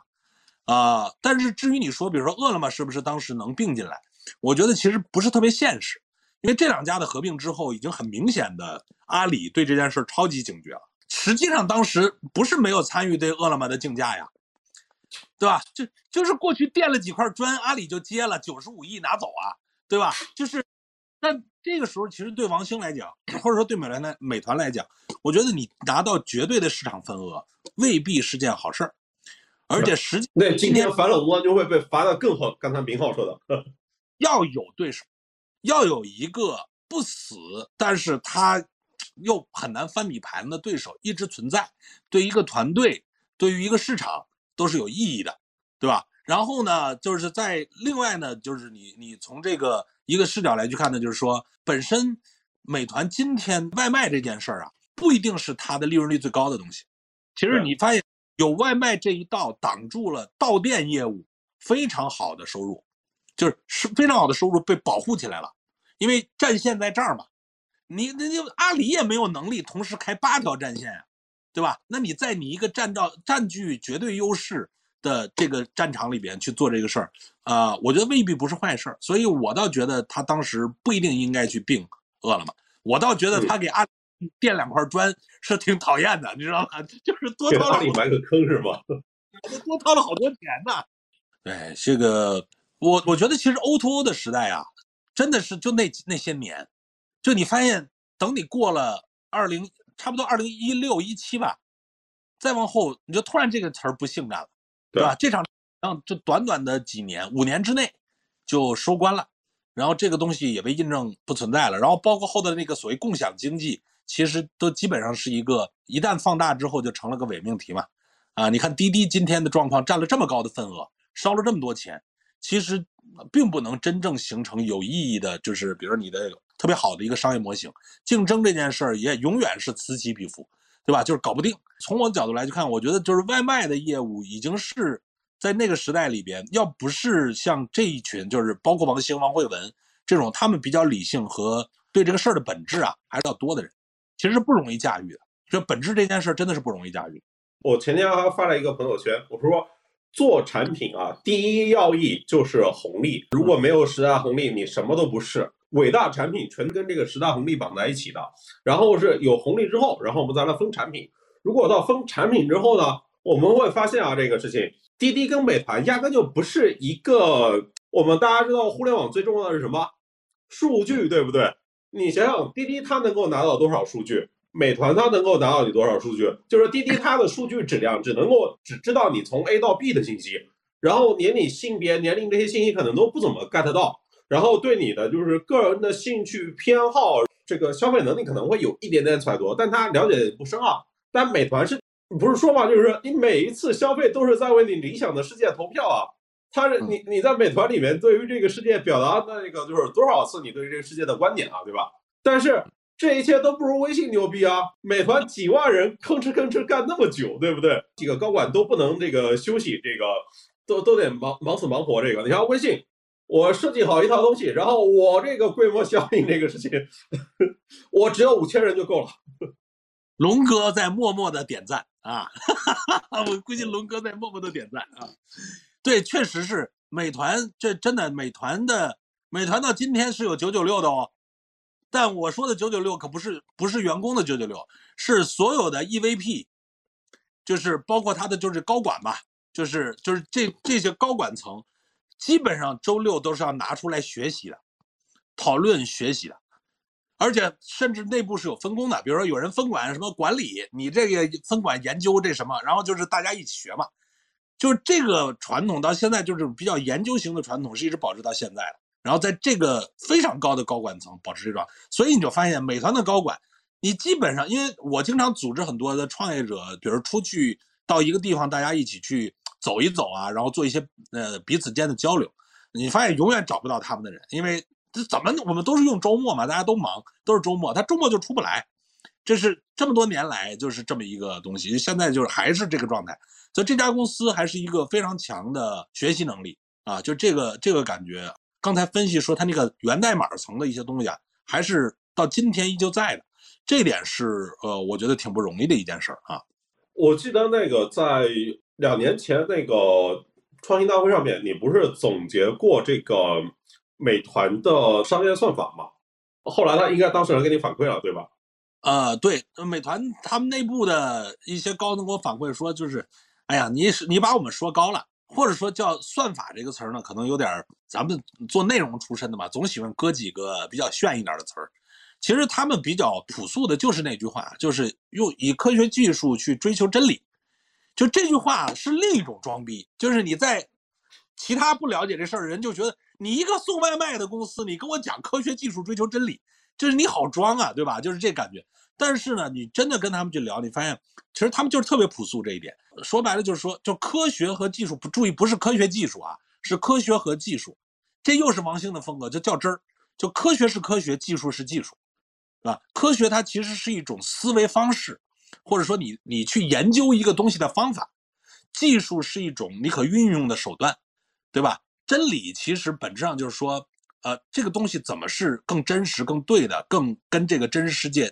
啊，但是至于你说，比如说饿了么是不是当时能并进来？我觉得其实不是特别现实，因为这两家的合并之后，已经很明显的阿里对这件事超级警觉了。实际上，当时不是没有参与对饿了么的竞价呀，对吧？就就是过去垫了几块砖，阿里就接了九十五亿拿走啊，对吧？就是，但这个时候其实对王兴来讲，或者说对美团来美团来讲，我觉得你拿到绝对的市场份额未必是件好事儿，而且实际那今天反垄断就会被罚的更狠。刚才明浩说的，要有对手，要有一个不死，但是他。又很难翻米盘的对手一直存在，对一个团队，对于一个市场都是有意义的，对吧？然后呢，就是在另外呢，就是你你从这个一个视角来去看呢，就是说，本身美团今天外卖这件事儿啊，不一定是它的利润率最高的东西。其实你发现有外卖这一道挡住了到店业务非常好的收入，就是是非常好的收入被保护起来了，因为战线在这儿嘛。你那你阿里也没有能力同时开八条战线呀，对吧？那你在你一个占到占据绝对优势的这个战场里边去做这个事儿，啊，我觉得未必不是坏事儿。所以我倒觉得他当时不一定应该去并饿了么。我倒觉得他给阿里垫两块砖是挺讨厌的，你知道吧？就是多掏阿里埋个坑是吗？多掏了好多钱呢。对，这个我我觉得其实 O to O 的时代啊，真的是就那那些年。就你发现，等你过了二零，差不多二零一六一七吧，再往后你就突然这个词儿不性感了，对吧？这场让就短短的几年，五年之内就收官了，然后这个东西也被印证不存在了。然后包括后的那个所谓共享经济，其实都基本上是一个一旦放大之后就成了个伪命题嘛。啊，你看滴滴今天的状况占了这么高的份额，烧了这么多钱，其实并不能真正形成有意义的，就是比如你的特别好的一个商业模型。竞争这件事儿也永远是此起彼伏，对吧？就是搞不定。从我的角度来去看，我觉得就是外卖的业务已经是在那个时代里边，要不是像这一群，就是包括王兴、王慧文这种，他们比较理性和对这个事儿的本质啊还是要多的人，其实是不容易驾驭的。这本质这件事真的是不容易驾驭。我前天还发了一个朋友圈，我说做产品啊，第一要义就是红利。如果没有十大红利，你什么都不是。伟大产品全跟这个十大红利绑在一起的。然后是有红利之后，然后我们再来分产品。如果到分产品之后呢，我们会发现啊，这个事情，滴滴跟美团压根就不是一个。我们大家知道，互联网最重要的是什么？数据，对不对？你想想，滴滴它能够拿到多少数据？美团它能够拿到你多少数据？就是滴滴它的数据质量只能够只知道你从 A 到 B 的信息，然后连你性别、年龄这些信息可能都不怎么 get 到，然后对你的就是个人的兴趣偏好、这个消费能力可能会有一点点揣度，但他了解不深啊。但美团是不是说嘛？就是你每一次消费都是在为你理想的世界投票啊。他是你你在美团里面对于这个世界表达的那个就是多少次你对于这个世界的观点啊，对吧？但是。这一切都不如微信牛逼啊！美团几万人吭哧吭哧干那么久，对不对？几个高管都不能这个休息，这个都都得忙忙死忙活。这个你像微信，我设计好一套东西，然后我这个规模效应这个事情，我只要五千人就够了。龙哥在默默的点赞啊！我估计龙哥在默默的点赞啊！对，确实是美团，这真的美团的美团到今天是有九九六的哦。但我说的九九六可不是不是员工的九九六，是所有的 EVP，就是包括他的就是高管吧，就是就是这这些高管层，基本上周六都是要拿出来学习的，讨论学习的，而且甚至内部是有分工的，比如说有人分管什么管理，你这个分管研究这什么，然后就是大家一起学嘛，就是这个传统到现在就是比较研究型的传统是一直保持到现在的。然后在这个非常高的高管层保持这种，所以你就发现美团的高管，你基本上，因为我经常组织很多的创业者，比如出去到一个地方，大家一起去走一走啊，然后做一些呃彼此间的交流，你发现永远找不到他们的人，因为这怎么我们都是用周末嘛，大家都忙，都是周末，他周末就出不来，这是这么多年来就是这么一个东西，现在就是还是这个状态，所以这家公司还是一个非常强的学习能力啊，就这个这个感觉。刚才分析说，它那个源代码层的一些东西啊，还是到今天依旧在的，这点是呃，我觉得挺不容易的一件事儿啊。我记得那个在两年前那个创新大会上面，你不是总结过这个美团的商业算法吗？后来他应该当事人给你反馈了，对吧？呃，对，美团他们内部的一些高层给我反馈说，就是，哎呀，你是你把我们说高了。或者说叫算法这个词儿呢，可能有点儿咱们做内容出身的嘛，总喜欢搁几个比较炫一点的词儿。其实他们比较朴素的就是那句话，就是用以科学技术去追求真理。就这句话是另一种装逼，就是你在其他不了解这事儿的人就觉得你一个送外卖的公司，你跟我讲科学技术追求真理，就是你好装啊，对吧？就是这感觉。但是呢，你真的跟他们去聊，你发现其实他们就是特别朴素这一点。说白了就是说，就科学和技术不注意，不是科学技术啊，是科学和技术。这又是王兴的风格，就较真儿。就科学是科学，技术是技术，是吧？科学它其实是一种思维方式，或者说你你去研究一个东西的方法。技术是一种你可运用的手段，对吧？真理其实本质上就是说，呃，这个东西怎么是更真实、更对的，更跟这个真实世界。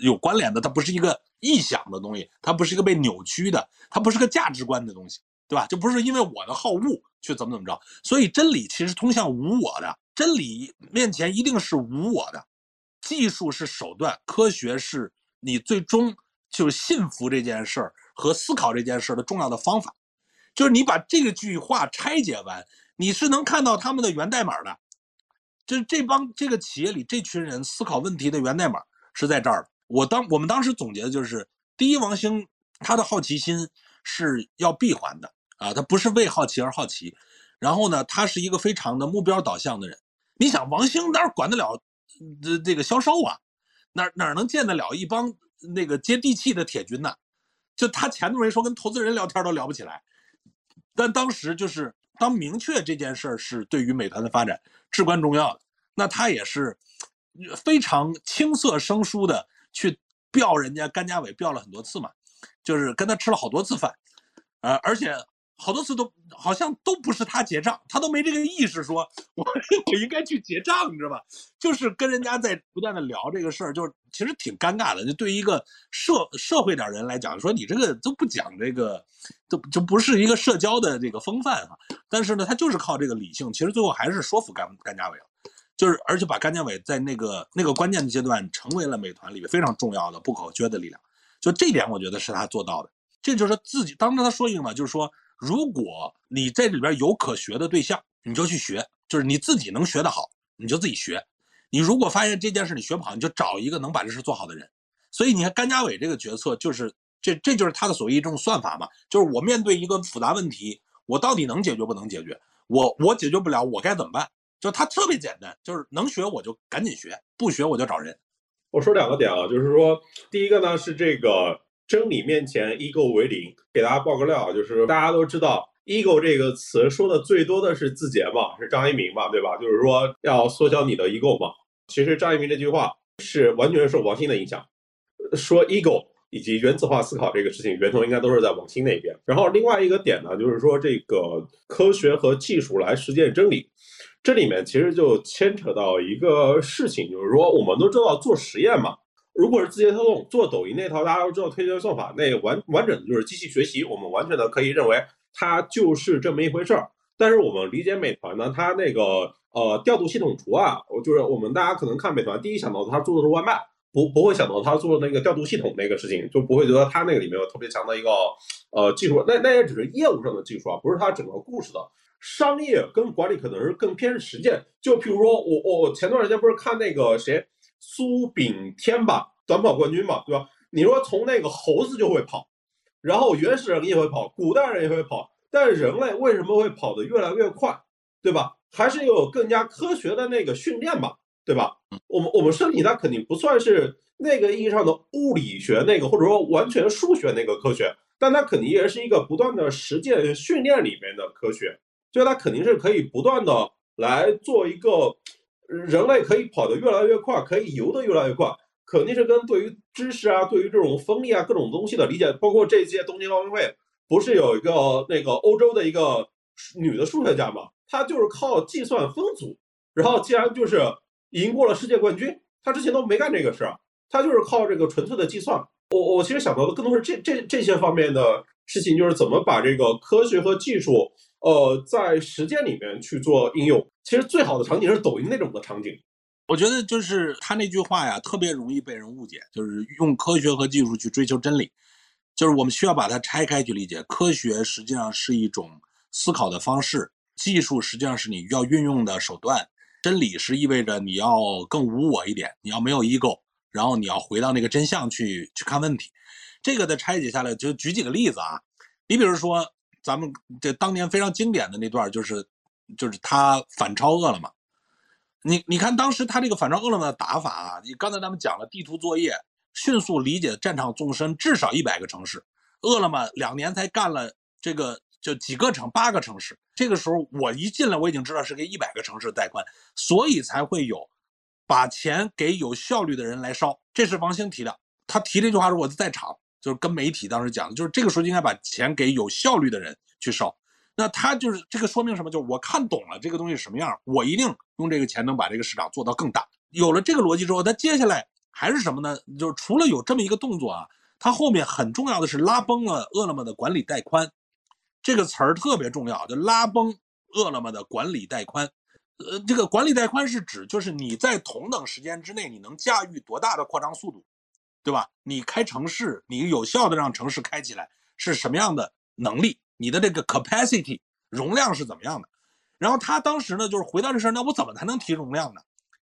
有关联的，它不是一个臆想的东西，它不是一个被扭曲的，它不是个价值观的东西，对吧？就不是因为我的好恶去怎么怎么着。所以真理其实通向无我的，真理面前一定是无我的。技术是手段，科学是你最终就是信服这件事儿和思考这件事儿的重要的方法。就是你把这个句话拆解完，你是能看到他们的源代码的。就是这帮这个企业里这群人思考问题的源代码是在这儿。我当我们当时总结的就是，第一，王兴他的好奇心是要闭环的啊，他不是为好奇而好奇。然后呢，他是一个非常的目标导向的人。你想，王兴哪管得了这这个销售啊？哪哪能见得了一帮那个接地气的铁军呢？就他钱都没说，跟投资人聊天都聊不起来。但当时就是当明确这件事儿是对于美团的发展至关重要的，那他也是非常青涩生疏的去吊人家甘家伟，吊了很多次嘛，就是跟他吃了好多次饭，呃，而且。好多次都好像都不是他结账，他都没这个意识，说我 我应该去结账，你知道吧？就是跟人家在不断的聊这个事儿，就是其实挺尴尬的。就对于一个社社会点人来讲，说你这个都不讲这个，就就不是一个社交的这个风范哈。但是呢，他就是靠这个理性，其实最后还是说服甘甘家伟了，就是而且把甘家伟在那个那个关键的阶段成为了美团里面非常重要的不可缺的力量。就这点，我觉得是他做到的。这就是自己当时他说一个嘛，就是说。如果你在里边有可学的对象，你就去学，就是你自己能学得好，你就自己学。你如果发现这件事你学不好，你就找一个能把这事做好的人。所以你看甘家伟这个决策，就是这这就是他的所谓一种算法嘛，就是我面对一个复杂问题，我到底能解决不能解决？我我解决不了，我该怎么办？就他特别简单，就是能学我就赶紧学，不学我就找人。我说两个点啊，就是说第一个呢是这个。真理面前，ego 为零。给大家爆个料，就是大家都知道，ego 这个词说的最多的是字节嘛，是张一鸣嘛，对吧？就是说要缩小你的 ego 嘛。其实张一鸣这句话是完全受王兴的影响，说 ego 以及原子化思考这个事情源头应该都是在王兴那边。然后另外一个点呢，就是说这个科学和技术来实践真理，这里面其实就牵扯到一个事情，就是说我们都知道做实验嘛。如果是字节跳动做抖音那套，大家都知道推荐算法，那完完整的就是机器学习，我们完全的可以认为它就是这么一回事儿。但是我们理解美团呢，它那个呃调度系统图啊，就是我们大家可能看美团，第一想到它做的是外卖，不不会想到它做那个调度系统那个事情，就不会觉得它那个里面有特别强的一个呃技术，那那也只是业务上的技术啊，不是它整个故事的商业跟管理可能是更偏实践。就譬如说我我前段时间不是看那个谁。苏炳添吧，短跑冠军嘛，对吧？你说从那个猴子就会跑，然后原始人也会跑，古代人也会跑，但人类为什么会跑得越来越快，对吧？还是有更加科学的那个训练嘛，对吧？我们我们身体它肯定不算是那个意义上的物理学那个，或者说完全数学那个科学，但它肯定也是一个不断的实践训练里面的科学，就它肯定是可以不断的来做一个。人类可以跑得越来越快，可以游得越来越快，肯定是跟对于知识啊、对于这种风力啊各种东西的理解，包括这届东京奥运会不是有一个那个欧洲的一个女的数学家嘛？她就是靠计算分组，然后竟然就是赢过了世界冠军。她之前都没干这个事儿，她就是靠这个纯粹的计算。我我其实想到的更多是这这这些方面的事情，就是怎么把这个科学和技术。呃，在实践里面去做应用，其实最好的场景是抖音那种的场景。我觉得就是他那句话呀，特别容易被人误解，就是用科学和技术去追求真理。就是我们需要把它拆开去理解，科学实际上是一种思考的方式，技术实际上是你要运用的手段，真理是意味着你要更无我一点，你要没有 ego，然后你要回到那个真相去去看问题。这个的拆解下来，就举几个例子啊，你比如说。咱们这当年非常经典的那段，就是就是他反超饿了么。你你看当时他这个反超饿了么的打法啊，你刚才咱们讲了地图作业，迅速理解战场纵深，至少一百个城市。饿了么两年才干了这个就几个城八个城市。这个时候我一进来我已经知道是给一百个城市带宽，所以才会有把钱给有效率的人来烧。这是王兴提的，他提这句话时我在场。就是跟媒体当时讲的，就是这个时候应该把钱给有效率的人去烧。那他就是这个说明什么？就是我看懂了这个东西什么样，我一定用这个钱能把这个市场做到更大。有了这个逻辑之后，他接下来还是什么呢？就是除了有这么一个动作啊，他后面很重要的是拉崩了饿了么的管理带宽，这个词儿特别重要，就拉崩饿了么的管理带宽。呃，这个管理带宽是指就是你在同等时间之内，你能驾驭多大的扩张速度。对吧？你开城市，你有效的让城市开起来是什么样的能力？你的这个 capacity 容量是怎么样的？然后他当时呢，就是回到这事儿，那我怎么才能提容量呢？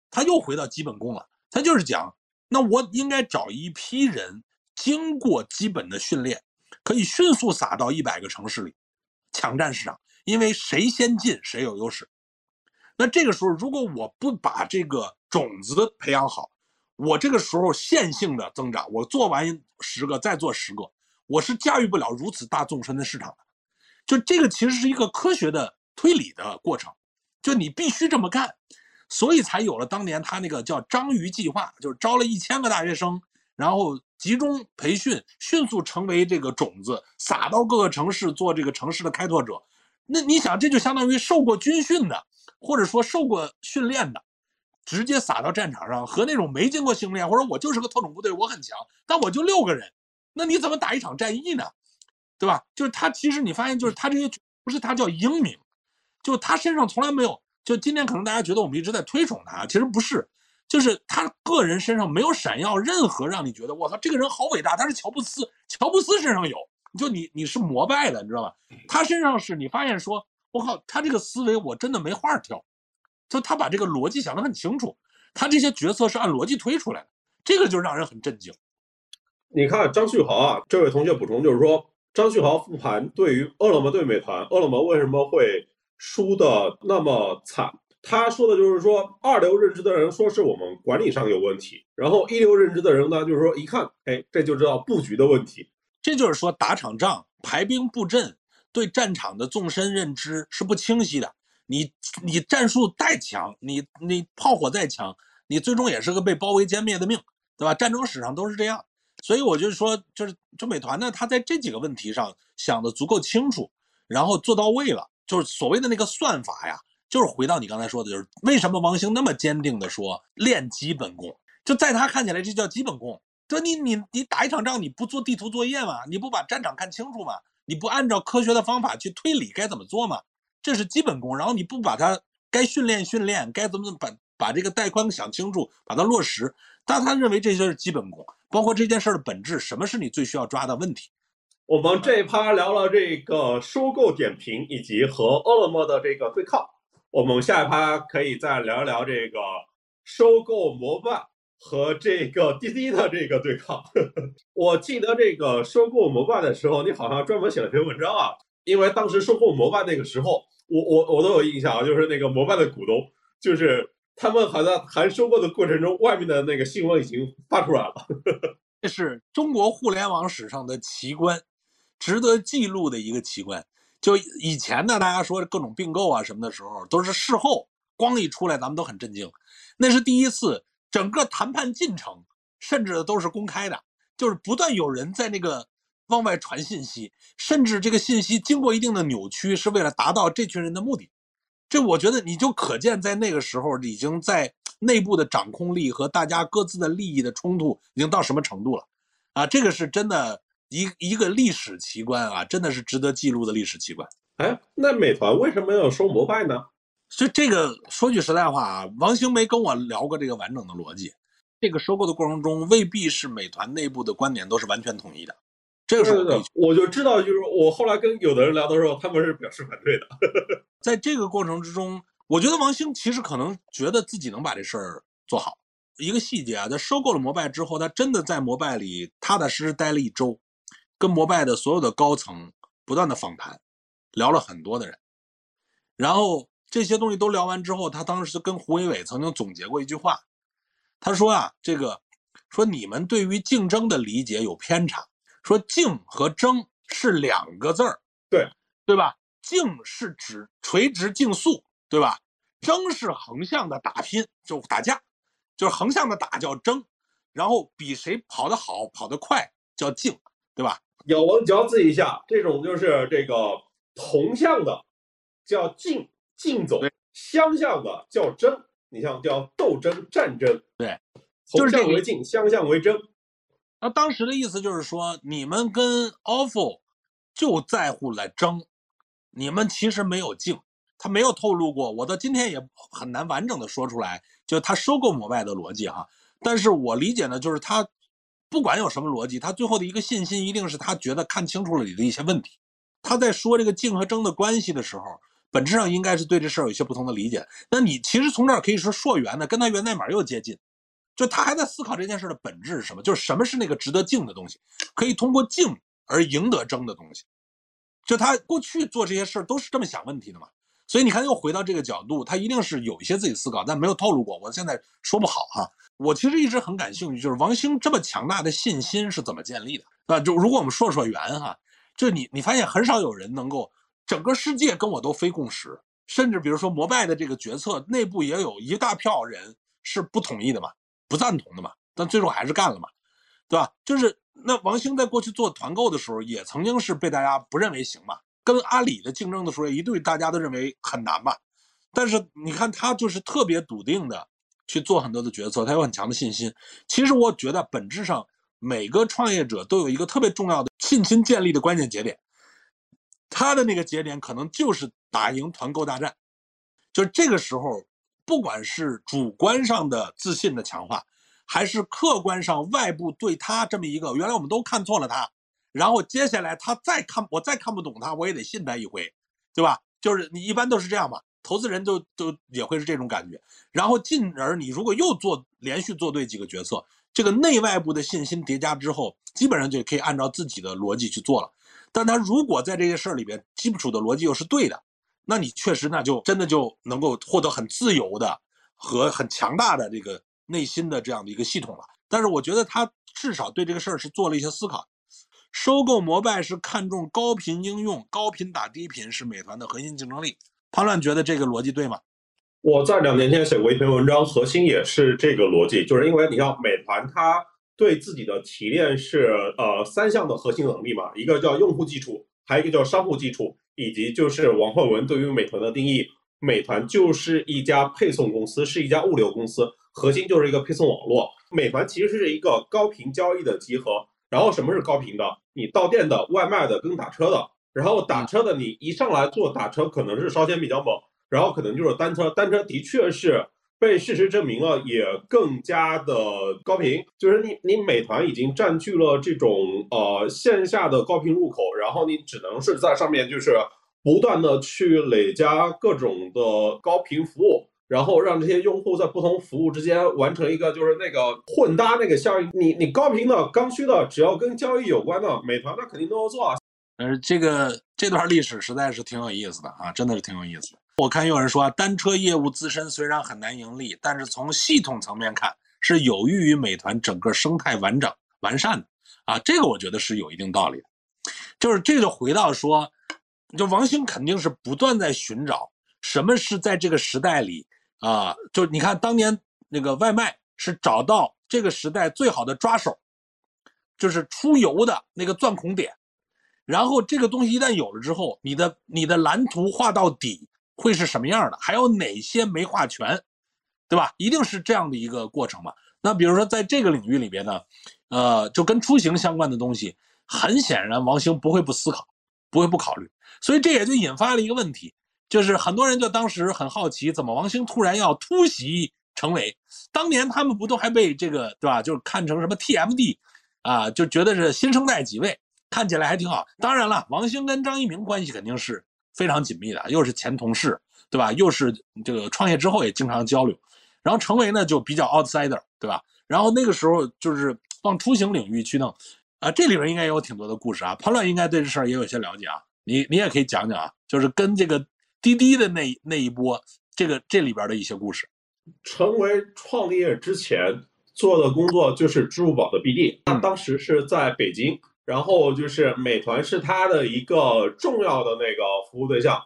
他又回到基本功了，他就是讲，那我应该找一批人经过基本的训练，可以迅速撒到一百个城市里，抢占市场，因为谁先进谁有优势。那这个时候，如果我不把这个种子培养好，我这个时候线性的增长，我做完十个再做十个，我是驾驭不了如此大纵深的市场的。就这个其实是一个科学的推理的过程，就你必须这么干，所以才有了当年他那个叫章鱼计划，就是招了一千个大学生，然后集中培训，迅速成为这个种子，撒到各个城市做这个城市的开拓者。那你想，这就相当于受过军训的，或者说受过训练的，直接撒到战场上，和那种没经过训练，或者我就是个特种部队，我很强，但我就六个人，那你怎么打一场战役呢？对吧？就是他，其实你发现，就是他这些不是他叫英明，就他身上从来没有。就今天可能大家觉得我们一直在推崇他，其实不是，就是他个人身上没有闪耀任何让你觉得我操这个人好伟大。他是乔布斯，乔布斯身上有，就你你是膜拜的，你知道吧？他身上是你发现说，我靠，他这个思维我真的没话挑，就他把这个逻辑想得很清楚，他这些决策是按逻辑推出来的，这个就让人很震惊。你看张旭豪啊，这位同学补充就是说。张旭豪复盘对于饿了么对美团，饿了么为什么会输的那么惨？他说的就是说，二流认知的人说是我们管理上有问题，然后一流认知的人呢，就是说一看，哎，这就知道布局的问题。这就是说打场仗排兵布阵，对战场的纵深认知是不清晰的。你你战术再强，你你炮火再强，你最终也是个被包围歼灭的命，对吧？战争史上都是这样。所以我就说，就是就美团呢，他在这几个问题上想的足够清楚，然后做到位了，就是所谓的那个算法呀，就是回到你刚才说的，就是为什么王兴那么坚定的说练基本功，就在他看起来这叫基本功。就你你你打一场仗，你不做地图作业吗？你不把战场看清楚吗？你不按照科学的方法去推理该怎么做吗？这是基本功。然后你不把它该训练训练，该怎么怎么把把这个带宽想清楚，把它落实。但他认为这些是基本功。包括这件事的本质，什么是你最需要抓的问题？我们这一趴聊了这个收购点评以及和饿了么的这个对抗，我们下一趴可以再聊一聊这个收购摩拜和这个滴滴的这个对抗。我记得这个收购摩拜的时候，你好像专门写了篇文章啊，因为当时收购摩拜那个时候，我我我都有印象啊，就是那个摩拜的股东就是。他们好像还收购的过程中，外面的那个新闻已经发出来了。这是中国互联网史上的奇观，值得记录的一个奇观。就以前呢，大家说各种并购啊什么的时候，都是事后光一出来，咱们都很震惊。那是第一次，整个谈判进程甚至都是公开的，就是不断有人在那个往外传信息，甚至这个信息经过一定的扭曲，是为了达到这群人的目的。这我觉得你就可见，在那个时候已经在内部的掌控力和大家各自的利益的冲突已经到什么程度了，啊，这个是真的一一个历史奇观啊，真的是值得记录的历史奇观。哎，那美团为什么要收摩拜呢？所以这个说句实在话啊，王兴没跟我聊过这个完整的逻辑。这个收购的过程中，未必是美团内部的观点都是完全统一的。这个时候，我就知道，就是我后来跟有的人聊的时候，他们是表示反对的。在这个过程之中，我觉得王兴其实可能觉得自己能把这事儿做好。一个细节啊，在收购了摩拜之后，他真的在摩拜里踏踏实实待了一周，跟摩拜的所有的高层不断的访谈，聊了很多的人。然后这些东西都聊完之后，他当时跟胡伟伟曾经总结过一句话，他说啊，这个说你们对于竞争的理解有偏差。说竞和争是两个字儿，对对吧？竞是指垂直竞速，对吧？争是横向的打拼，就打架，就是横向的打叫争，然后比谁跑得好、跑得快叫竞，对吧？咬文嚼字一下，这种就是这个同向的叫竞竞走，相向的叫争。你像叫斗争、战争，对，同向为竞，相向为争。那当时的意思就是说，你们跟 ofo 就在乎来争，你们其实没有竞，他没有透露过，我到今天也很难完整的说出来，就他收购摩拜的逻辑哈。但是我理解呢，就是他不管有什么逻辑，他最后的一个信心一定是他觉得看清楚了你的一些问题。他在说这个竞和争的关系的时候，本质上应该是对这事儿有一些不同的理解。那你其实从这儿可以说溯源呢，跟他源代码又接近。就他还在思考这件事的本质是什么，就是什么是那个值得敬的东西，可以通过敬而赢得争的东西。就他过去做这些事都是这么想问题的嘛。所以你看，又回到这个角度，他一定是有一些自己思考，但没有透露过。我现在说不好哈。我其实一直很感兴趣，就是王兴这么强大的信心是怎么建立的啊？就如果我们说说缘哈，就你你发现很少有人能够整个世界跟我都非共识，甚至比如说摩拜的这个决策内部也有一大票人是不同意的嘛，不赞同的嘛，但最终还是干了嘛，对吧？就是那王兴在过去做团购的时候，也曾经是被大家不认为行嘛。跟阿里的竞争的时候，一对大家都认为很难嘛，但是你看他就是特别笃定的去做很多的决策，他有很强的信心。其实我觉得本质上每个创业者都有一个特别重要的信心建立的关键节点，他的那个节点可能就是打赢团购大战，就是这个时候，不管是主观上的自信的强化，还是客观上外部对他这么一个原来我们都看错了他。然后接下来他再看我再看不懂他，我也得信他一回，对吧？就是你一般都是这样嘛，投资人都都也会是这种感觉。然后进而你如果又做连续做对几个决策，这个内外部的信心叠加之后，基本上就可以按照自己的逻辑去做了。但他如果在这些事儿里边基础的逻辑又是对的，那你确实那就真的就能够获得很自由的和很强大的这个内心的这样的一个系统了。但是我觉得他至少对这个事儿是做了一些思考。收购摩拜是看重高频应用，高频打低频是美团的核心竞争力。潘乱觉得这个逻辑对吗？我在两年前写过一篇文章，核心也是这个逻辑，就是因为你要美团它对自己的提炼是呃三项的核心能力嘛，一个叫用户基础，还有一个叫商户基础，以及就是王慧文对于美团的定义，美团就是一家配送公司，是一家物流公司，核心就是一个配送网络。美团其实是一个高频交易的集合。然后什么是高频的？你到店的、外卖的跟打车的。然后打车的，你一上来做打车可能是烧钱比较猛，然后可能就是单车。单车的确是被事实证明了，也更加的高频。就是你你美团已经占据了这种呃线下的高频入口，然后你只能是在上面就是不断的去累加各种的高频服务。然后让这些用户在不同服务之间完成一个就是那个混搭那个效应。你你高频的、刚需的，只要跟交易有关的，美团那肯定都要做啊。呃，这个这段历史实在是挺有意思的啊，真的是挺有意思的。我看有人说啊，单车业务自身虽然很难盈利，但是从系统层面看是有益于美团整个生态完整完善的啊。这个我觉得是有一定道理的。就是这就回到说，就王兴肯定是不断在寻找什么是在这个时代里。啊，就你看，当年那个外卖是找到这个时代最好的抓手，就是出游的那个钻孔点。然后这个东西一旦有了之后，你的你的蓝图画到底会是什么样的？还有哪些没画全，对吧？一定是这样的一个过程嘛。那比如说在这个领域里边呢，呃，就跟出行相关的东西，很显然王兴不会不思考，不会不考虑。所以这也就引发了一个问题。就是很多人就当时很好奇，怎么王兴突然要突袭成伟？当年他们不都还被这个对吧？就是看成什么 TMD，啊，就觉得是新生代几位，看起来还挺好。当然了，王兴跟张一鸣关系肯定是非常紧密的，又是前同事，对吧？又是这个创业之后也经常交流。然后成为呢就比较 outsider，对吧？然后那个时候就是往出行领域去弄，啊，这里边应该有挺多的故事啊。潘乱应该对这事儿也有些了解啊，你你也可以讲讲啊，就是跟这个。滴滴的那那一波，这个这里边的一些故事。成为创业之前做的工作就是支付宝的 BD，他当时是在北京，然后就是美团是他的一个重要的那个服务对象。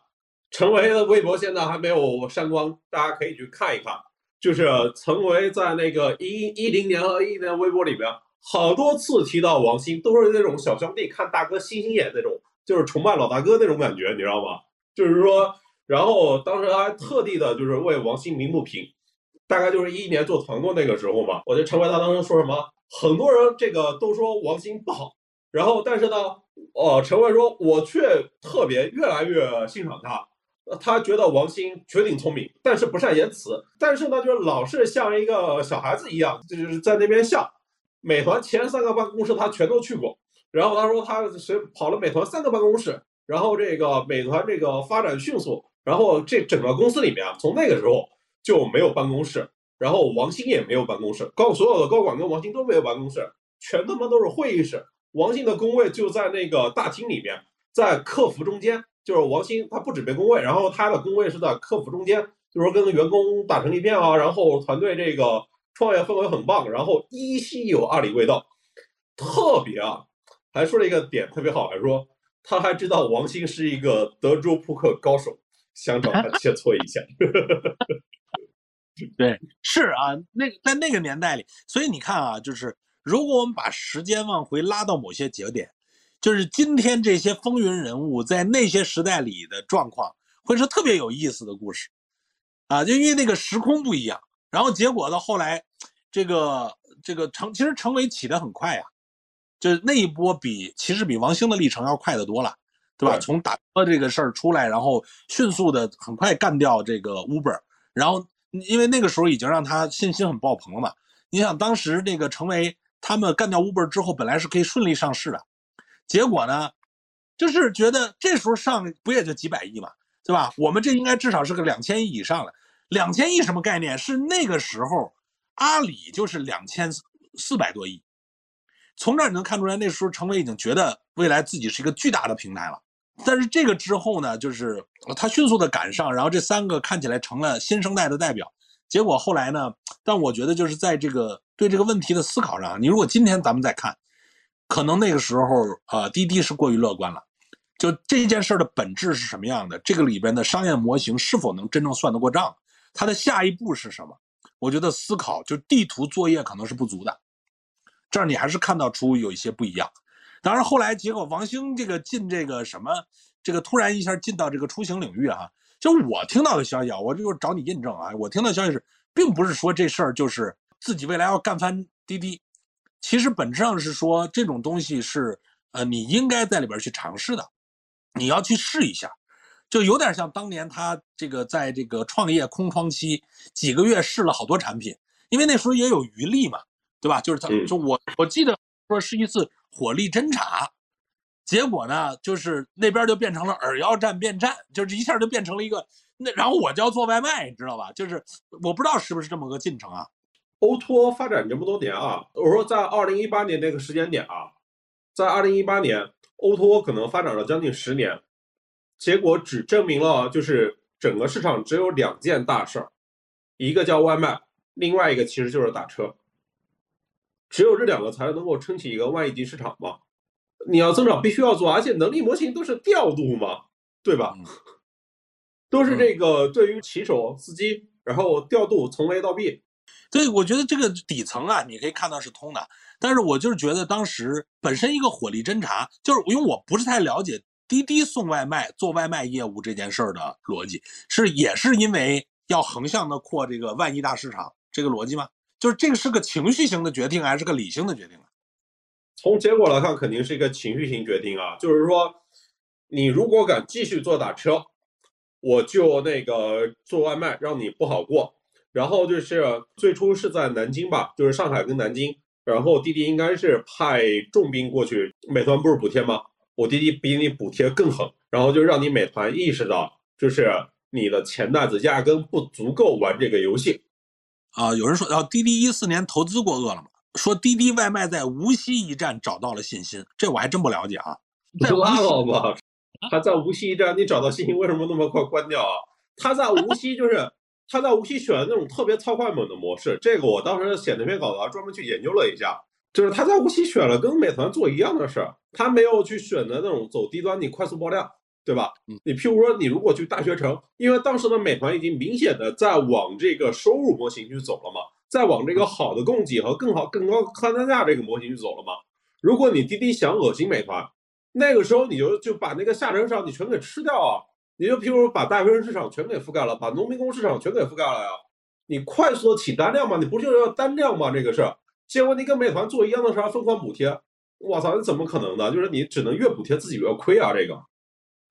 成为的微博现在还没有删光，大家可以去看一看。就是成为在那个一一零年和一一年微博里边，好多次提到王兴，都是那种小兄弟看大哥星星眼那种，就是崇拜老大哥那种感觉，你知道吗？就是说。然后当时他还特地的就是为王兴鸣不平，大概就是一一年做团购那个时候嘛，我就陈为他当时说什么，很多人这个都说王兴不好，然后但是呢，呃，陈伟说我却特别越来越欣赏他，他觉得王鑫绝顶聪明，但是不善言辞，但是呢，就是老是像一个小孩子一样，就是在那边笑。美团前三个办公室他全都去过，然后他说他随跑了美团三个办公室，然后这个美团这个发展迅速。然后这整个公司里面啊，从那个时候就没有办公室，然后王鑫也没有办公室，高所有的高管跟王鑫都没有办公室，全他妈都是会议室。王兴的工位就在那个大厅里面，在客服中间。就是王兴他不准备工位，然后他的工位是在客服中间，就是说跟员工打成一片啊。然后团队这个创业氛围很棒，然后依稀有阿里味道，特别啊。还说了一个点特别好，还说他还知道王兴是一个德州扑克高手，想找他 切磋一下。对，是啊，那个在那个年代里，所以你看啊，就是如果我们把时间往回拉到某些节点。就是今天这些风云人物在那些时代里的状况，会是特别有意思的故事，啊，就因为那个时空不一样，然后结果到后来，这个这个成其实成为起得很快呀，就是那一波比其实比王兴的历程要快得多了，对吧？从打车这个事儿出来，然后迅速的很快干掉这个 Uber，然后因为那个时候已经让他信心很爆棚了嘛。你想当时那个成为他们干掉 Uber 之后，本来是可以顺利上市的。结果呢，就是觉得这时候上不也就几百亿嘛，对吧？我们这应该至少是个两千亿以上了。两千亿什么概念？是那个时候阿里就是两千四百多亿。从这儿你能看出来，那时候程伟已经觉得未来自己是一个巨大的平台了。但是这个之后呢，就是他迅速的赶上，然后这三个看起来成了新生代的代表。结果后来呢，但我觉得就是在这个对这个问题的思考上，你如果今天咱们再看。可能那个时候，呃，滴滴是过于乐观了。就这件事的本质是什么样的？这个里边的商业模型是否能真正算得过账？它的下一步是什么？我觉得思考就地图作业可能是不足的。这儿你还是看到出有一些不一样。当然后来结果王兴这个进这个什么，这个突然一下进到这个出行领域啊，就我听到的消息啊，我就找你印证啊。我听到消息是，并不是说这事儿就是自己未来要干翻滴滴。其实本质上是说这种东西是，呃，你应该在里边去尝试的，你要去试一下，就有点像当年他这个在这个创业空窗期几个月试了好多产品，因为那时候也有余力嘛，对吧？就是他，就我我记得说是一次火力侦查，结果呢，就是那边就变成了耳腰战变战，就是一下就变成了一个那，然后我就要做外卖，你知道吧？就是我不知道是不是这么个进程啊。欧托发展这么多年啊，我说在二零一八年那个时间点啊，在二零一八年，欧托可能发展了将近十年，结果只证明了就是整个市场只有两件大事儿，一个叫外卖，另外一个其实就是打车，只有这两个才能够撑起一个万亿级市场嘛。你要增长必须要做，而且能力模型都是调度嘛，对吧？都是这个对于骑手、司机，然后调度从 A 到 B。所以我觉得这个底层啊，你可以看到是通的，但是我就是觉得当时本身一个火力侦查，就是因为我不是太了解滴滴送外卖做外卖业务这件事儿的逻辑，是也是因为要横向的扩这个万亿大市场这个逻辑吗？就是这个是个情绪型的决定还是个理性的决定啊？从结果来看，肯定是一个情绪型决定啊，就是说你如果敢继续做打车，我就那个做外卖让你不好过。然后就是最初是在南京吧，就是上海跟南京，然后滴滴应该是派重兵过去，美团不是补贴吗？我滴滴比你补贴更狠，然后就让你美团意识到，就是你的钱袋子压根不足够玩这个游戏。啊，有人说，然后滴滴一四年投资过饿了么，说滴滴外卖在无锡一站找到了信心，这我还真不了解啊。在拉倒吧，他在无锡一站你找到信息，为什么那么快关掉啊？他在无锡就是。他在无锡选了那种特别操快猛的模式，这个我当时写那篇稿子专门去研究了一下，就是他在无锡选了跟美团做一样的事儿，他没有去选择那种走低端，你快速爆量，对吧？你譬如说你如果去大学城，因为当时的美团已经明显的在往这个收入模型去走了嘛，在往这个好的供给和更好更高客单价这个模型去走了嘛。如果你滴滴想恶心美团，那个时候你就就把那个下沉市场你全给吃掉啊。你就譬如把大学生市场全给覆盖了，把农民工市场全给覆盖了呀？你快速的起单量嘛？你不就是要单量吗？这个事儿，结果你跟美团做一样的事儿，疯狂补贴，我操，你怎么可能呢？就是你只能越补贴自己越亏啊！这个，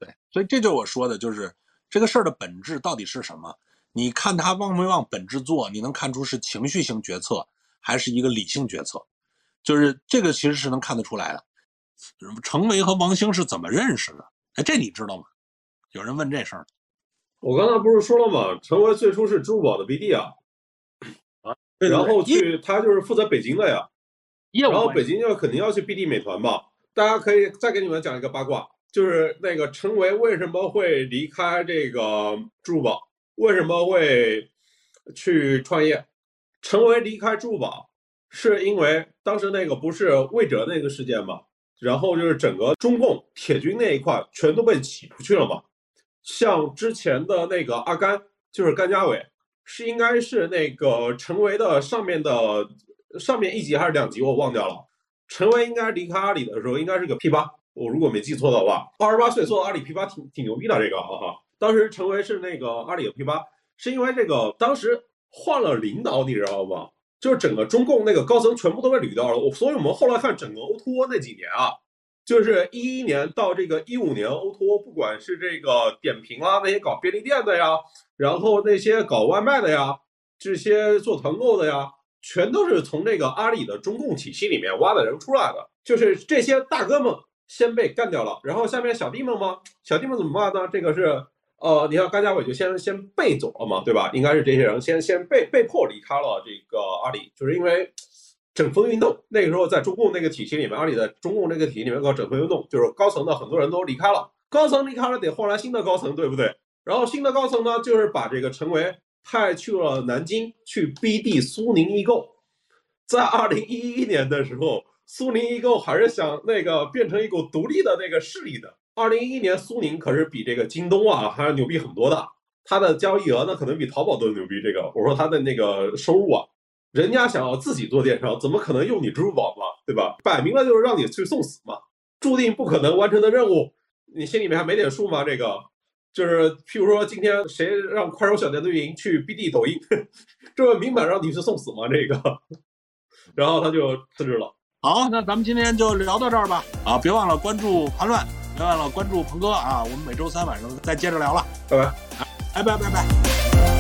对，所以这就是我说的，就是这个事儿的本质到底是什么？你看他往没往本质做，你能看出是情绪性决策还是一个理性决策？就是这个其实是能看得出来的。程维和王兴是怎么认识的？哎，这你知道吗？有人问这事儿，我刚才不是说了吗？陈维最初是支付宝的 BD 啊，啊，然后去他就是负责北京的呀。业务然后北京就肯定要去 BD 美团吧。大家可以再给你们讲一个八卦，就是那个陈维为什么会离开这个支付宝，为什么会去创业？陈维离开支付宝是因为当时那个不是魏哲那个事件嘛，然后就是整个中共铁军那一块全都被挤出去了嘛。像之前的那个阿甘，就是甘家伟，是应该是那个陈维的上面的上面一级还是两级，我忘掉了。陈维应该离开阿里的时候，应该是个 P 八，我如果没记错的话，二十八岁做阿里 P 八挺挺牛逼的这个啊哈。当时陈维是那个阿里的 P 八，是因为这个当时换了领导，你知道吗？就是整个中共那个高层全部都被捋掉了，我所以我们后来看整个 O to 那几年啊，就是一一年到这个一五年 O to O，不管是这个点评啊，那些搞便利店的呀，然后那些搞外卖的呀，这些做团购的呀，全都是从这个阿里的中共体系里面挖的人出来的，就是这些大哥们先被干掉了，然后下面小弟们吗？小弟们怎么办呢？这个是呃，你看甘家伟就先先被走了嘛，对吧？应该是这些人先先被被迫离开了这个阿里，就是因为整风运动。那个时候在中共那个体系里面，阿里在中共那个体系里面搞整风运动，就是高层的很多人都离开了，高层离开了得换来新的高层，对不对？然后新的高层呢，就是把这个陈维派去了南京去逼地苏宁易购。在二零一一年的时候，苏宁易购还是想那个变成一股独立的那个势力的。二零一一年，苏宁可是比这个京东啊还要牛逼很多的，它的交易额呢可能比淘宝都牛逼。这个我说它的那个收入啊，人家想要自己做电商，怎么可能用你支付宝嘛，对吧？摆明了就是让你去送死嘛，注定不可能完成的任务，你心里面还没点数吗？这个就是譬如说今天谁让快手小店的运营去 BD 抖音，这不明摆让你去送死吗？这个，然后他就辞职了。好，那咱们今天就聊到这儿吧。啊，别忘了关注盘乱，别忘了关注鹏哥啊，我们每周三晚上再接着聊了。拜拜。拜拜拜拜。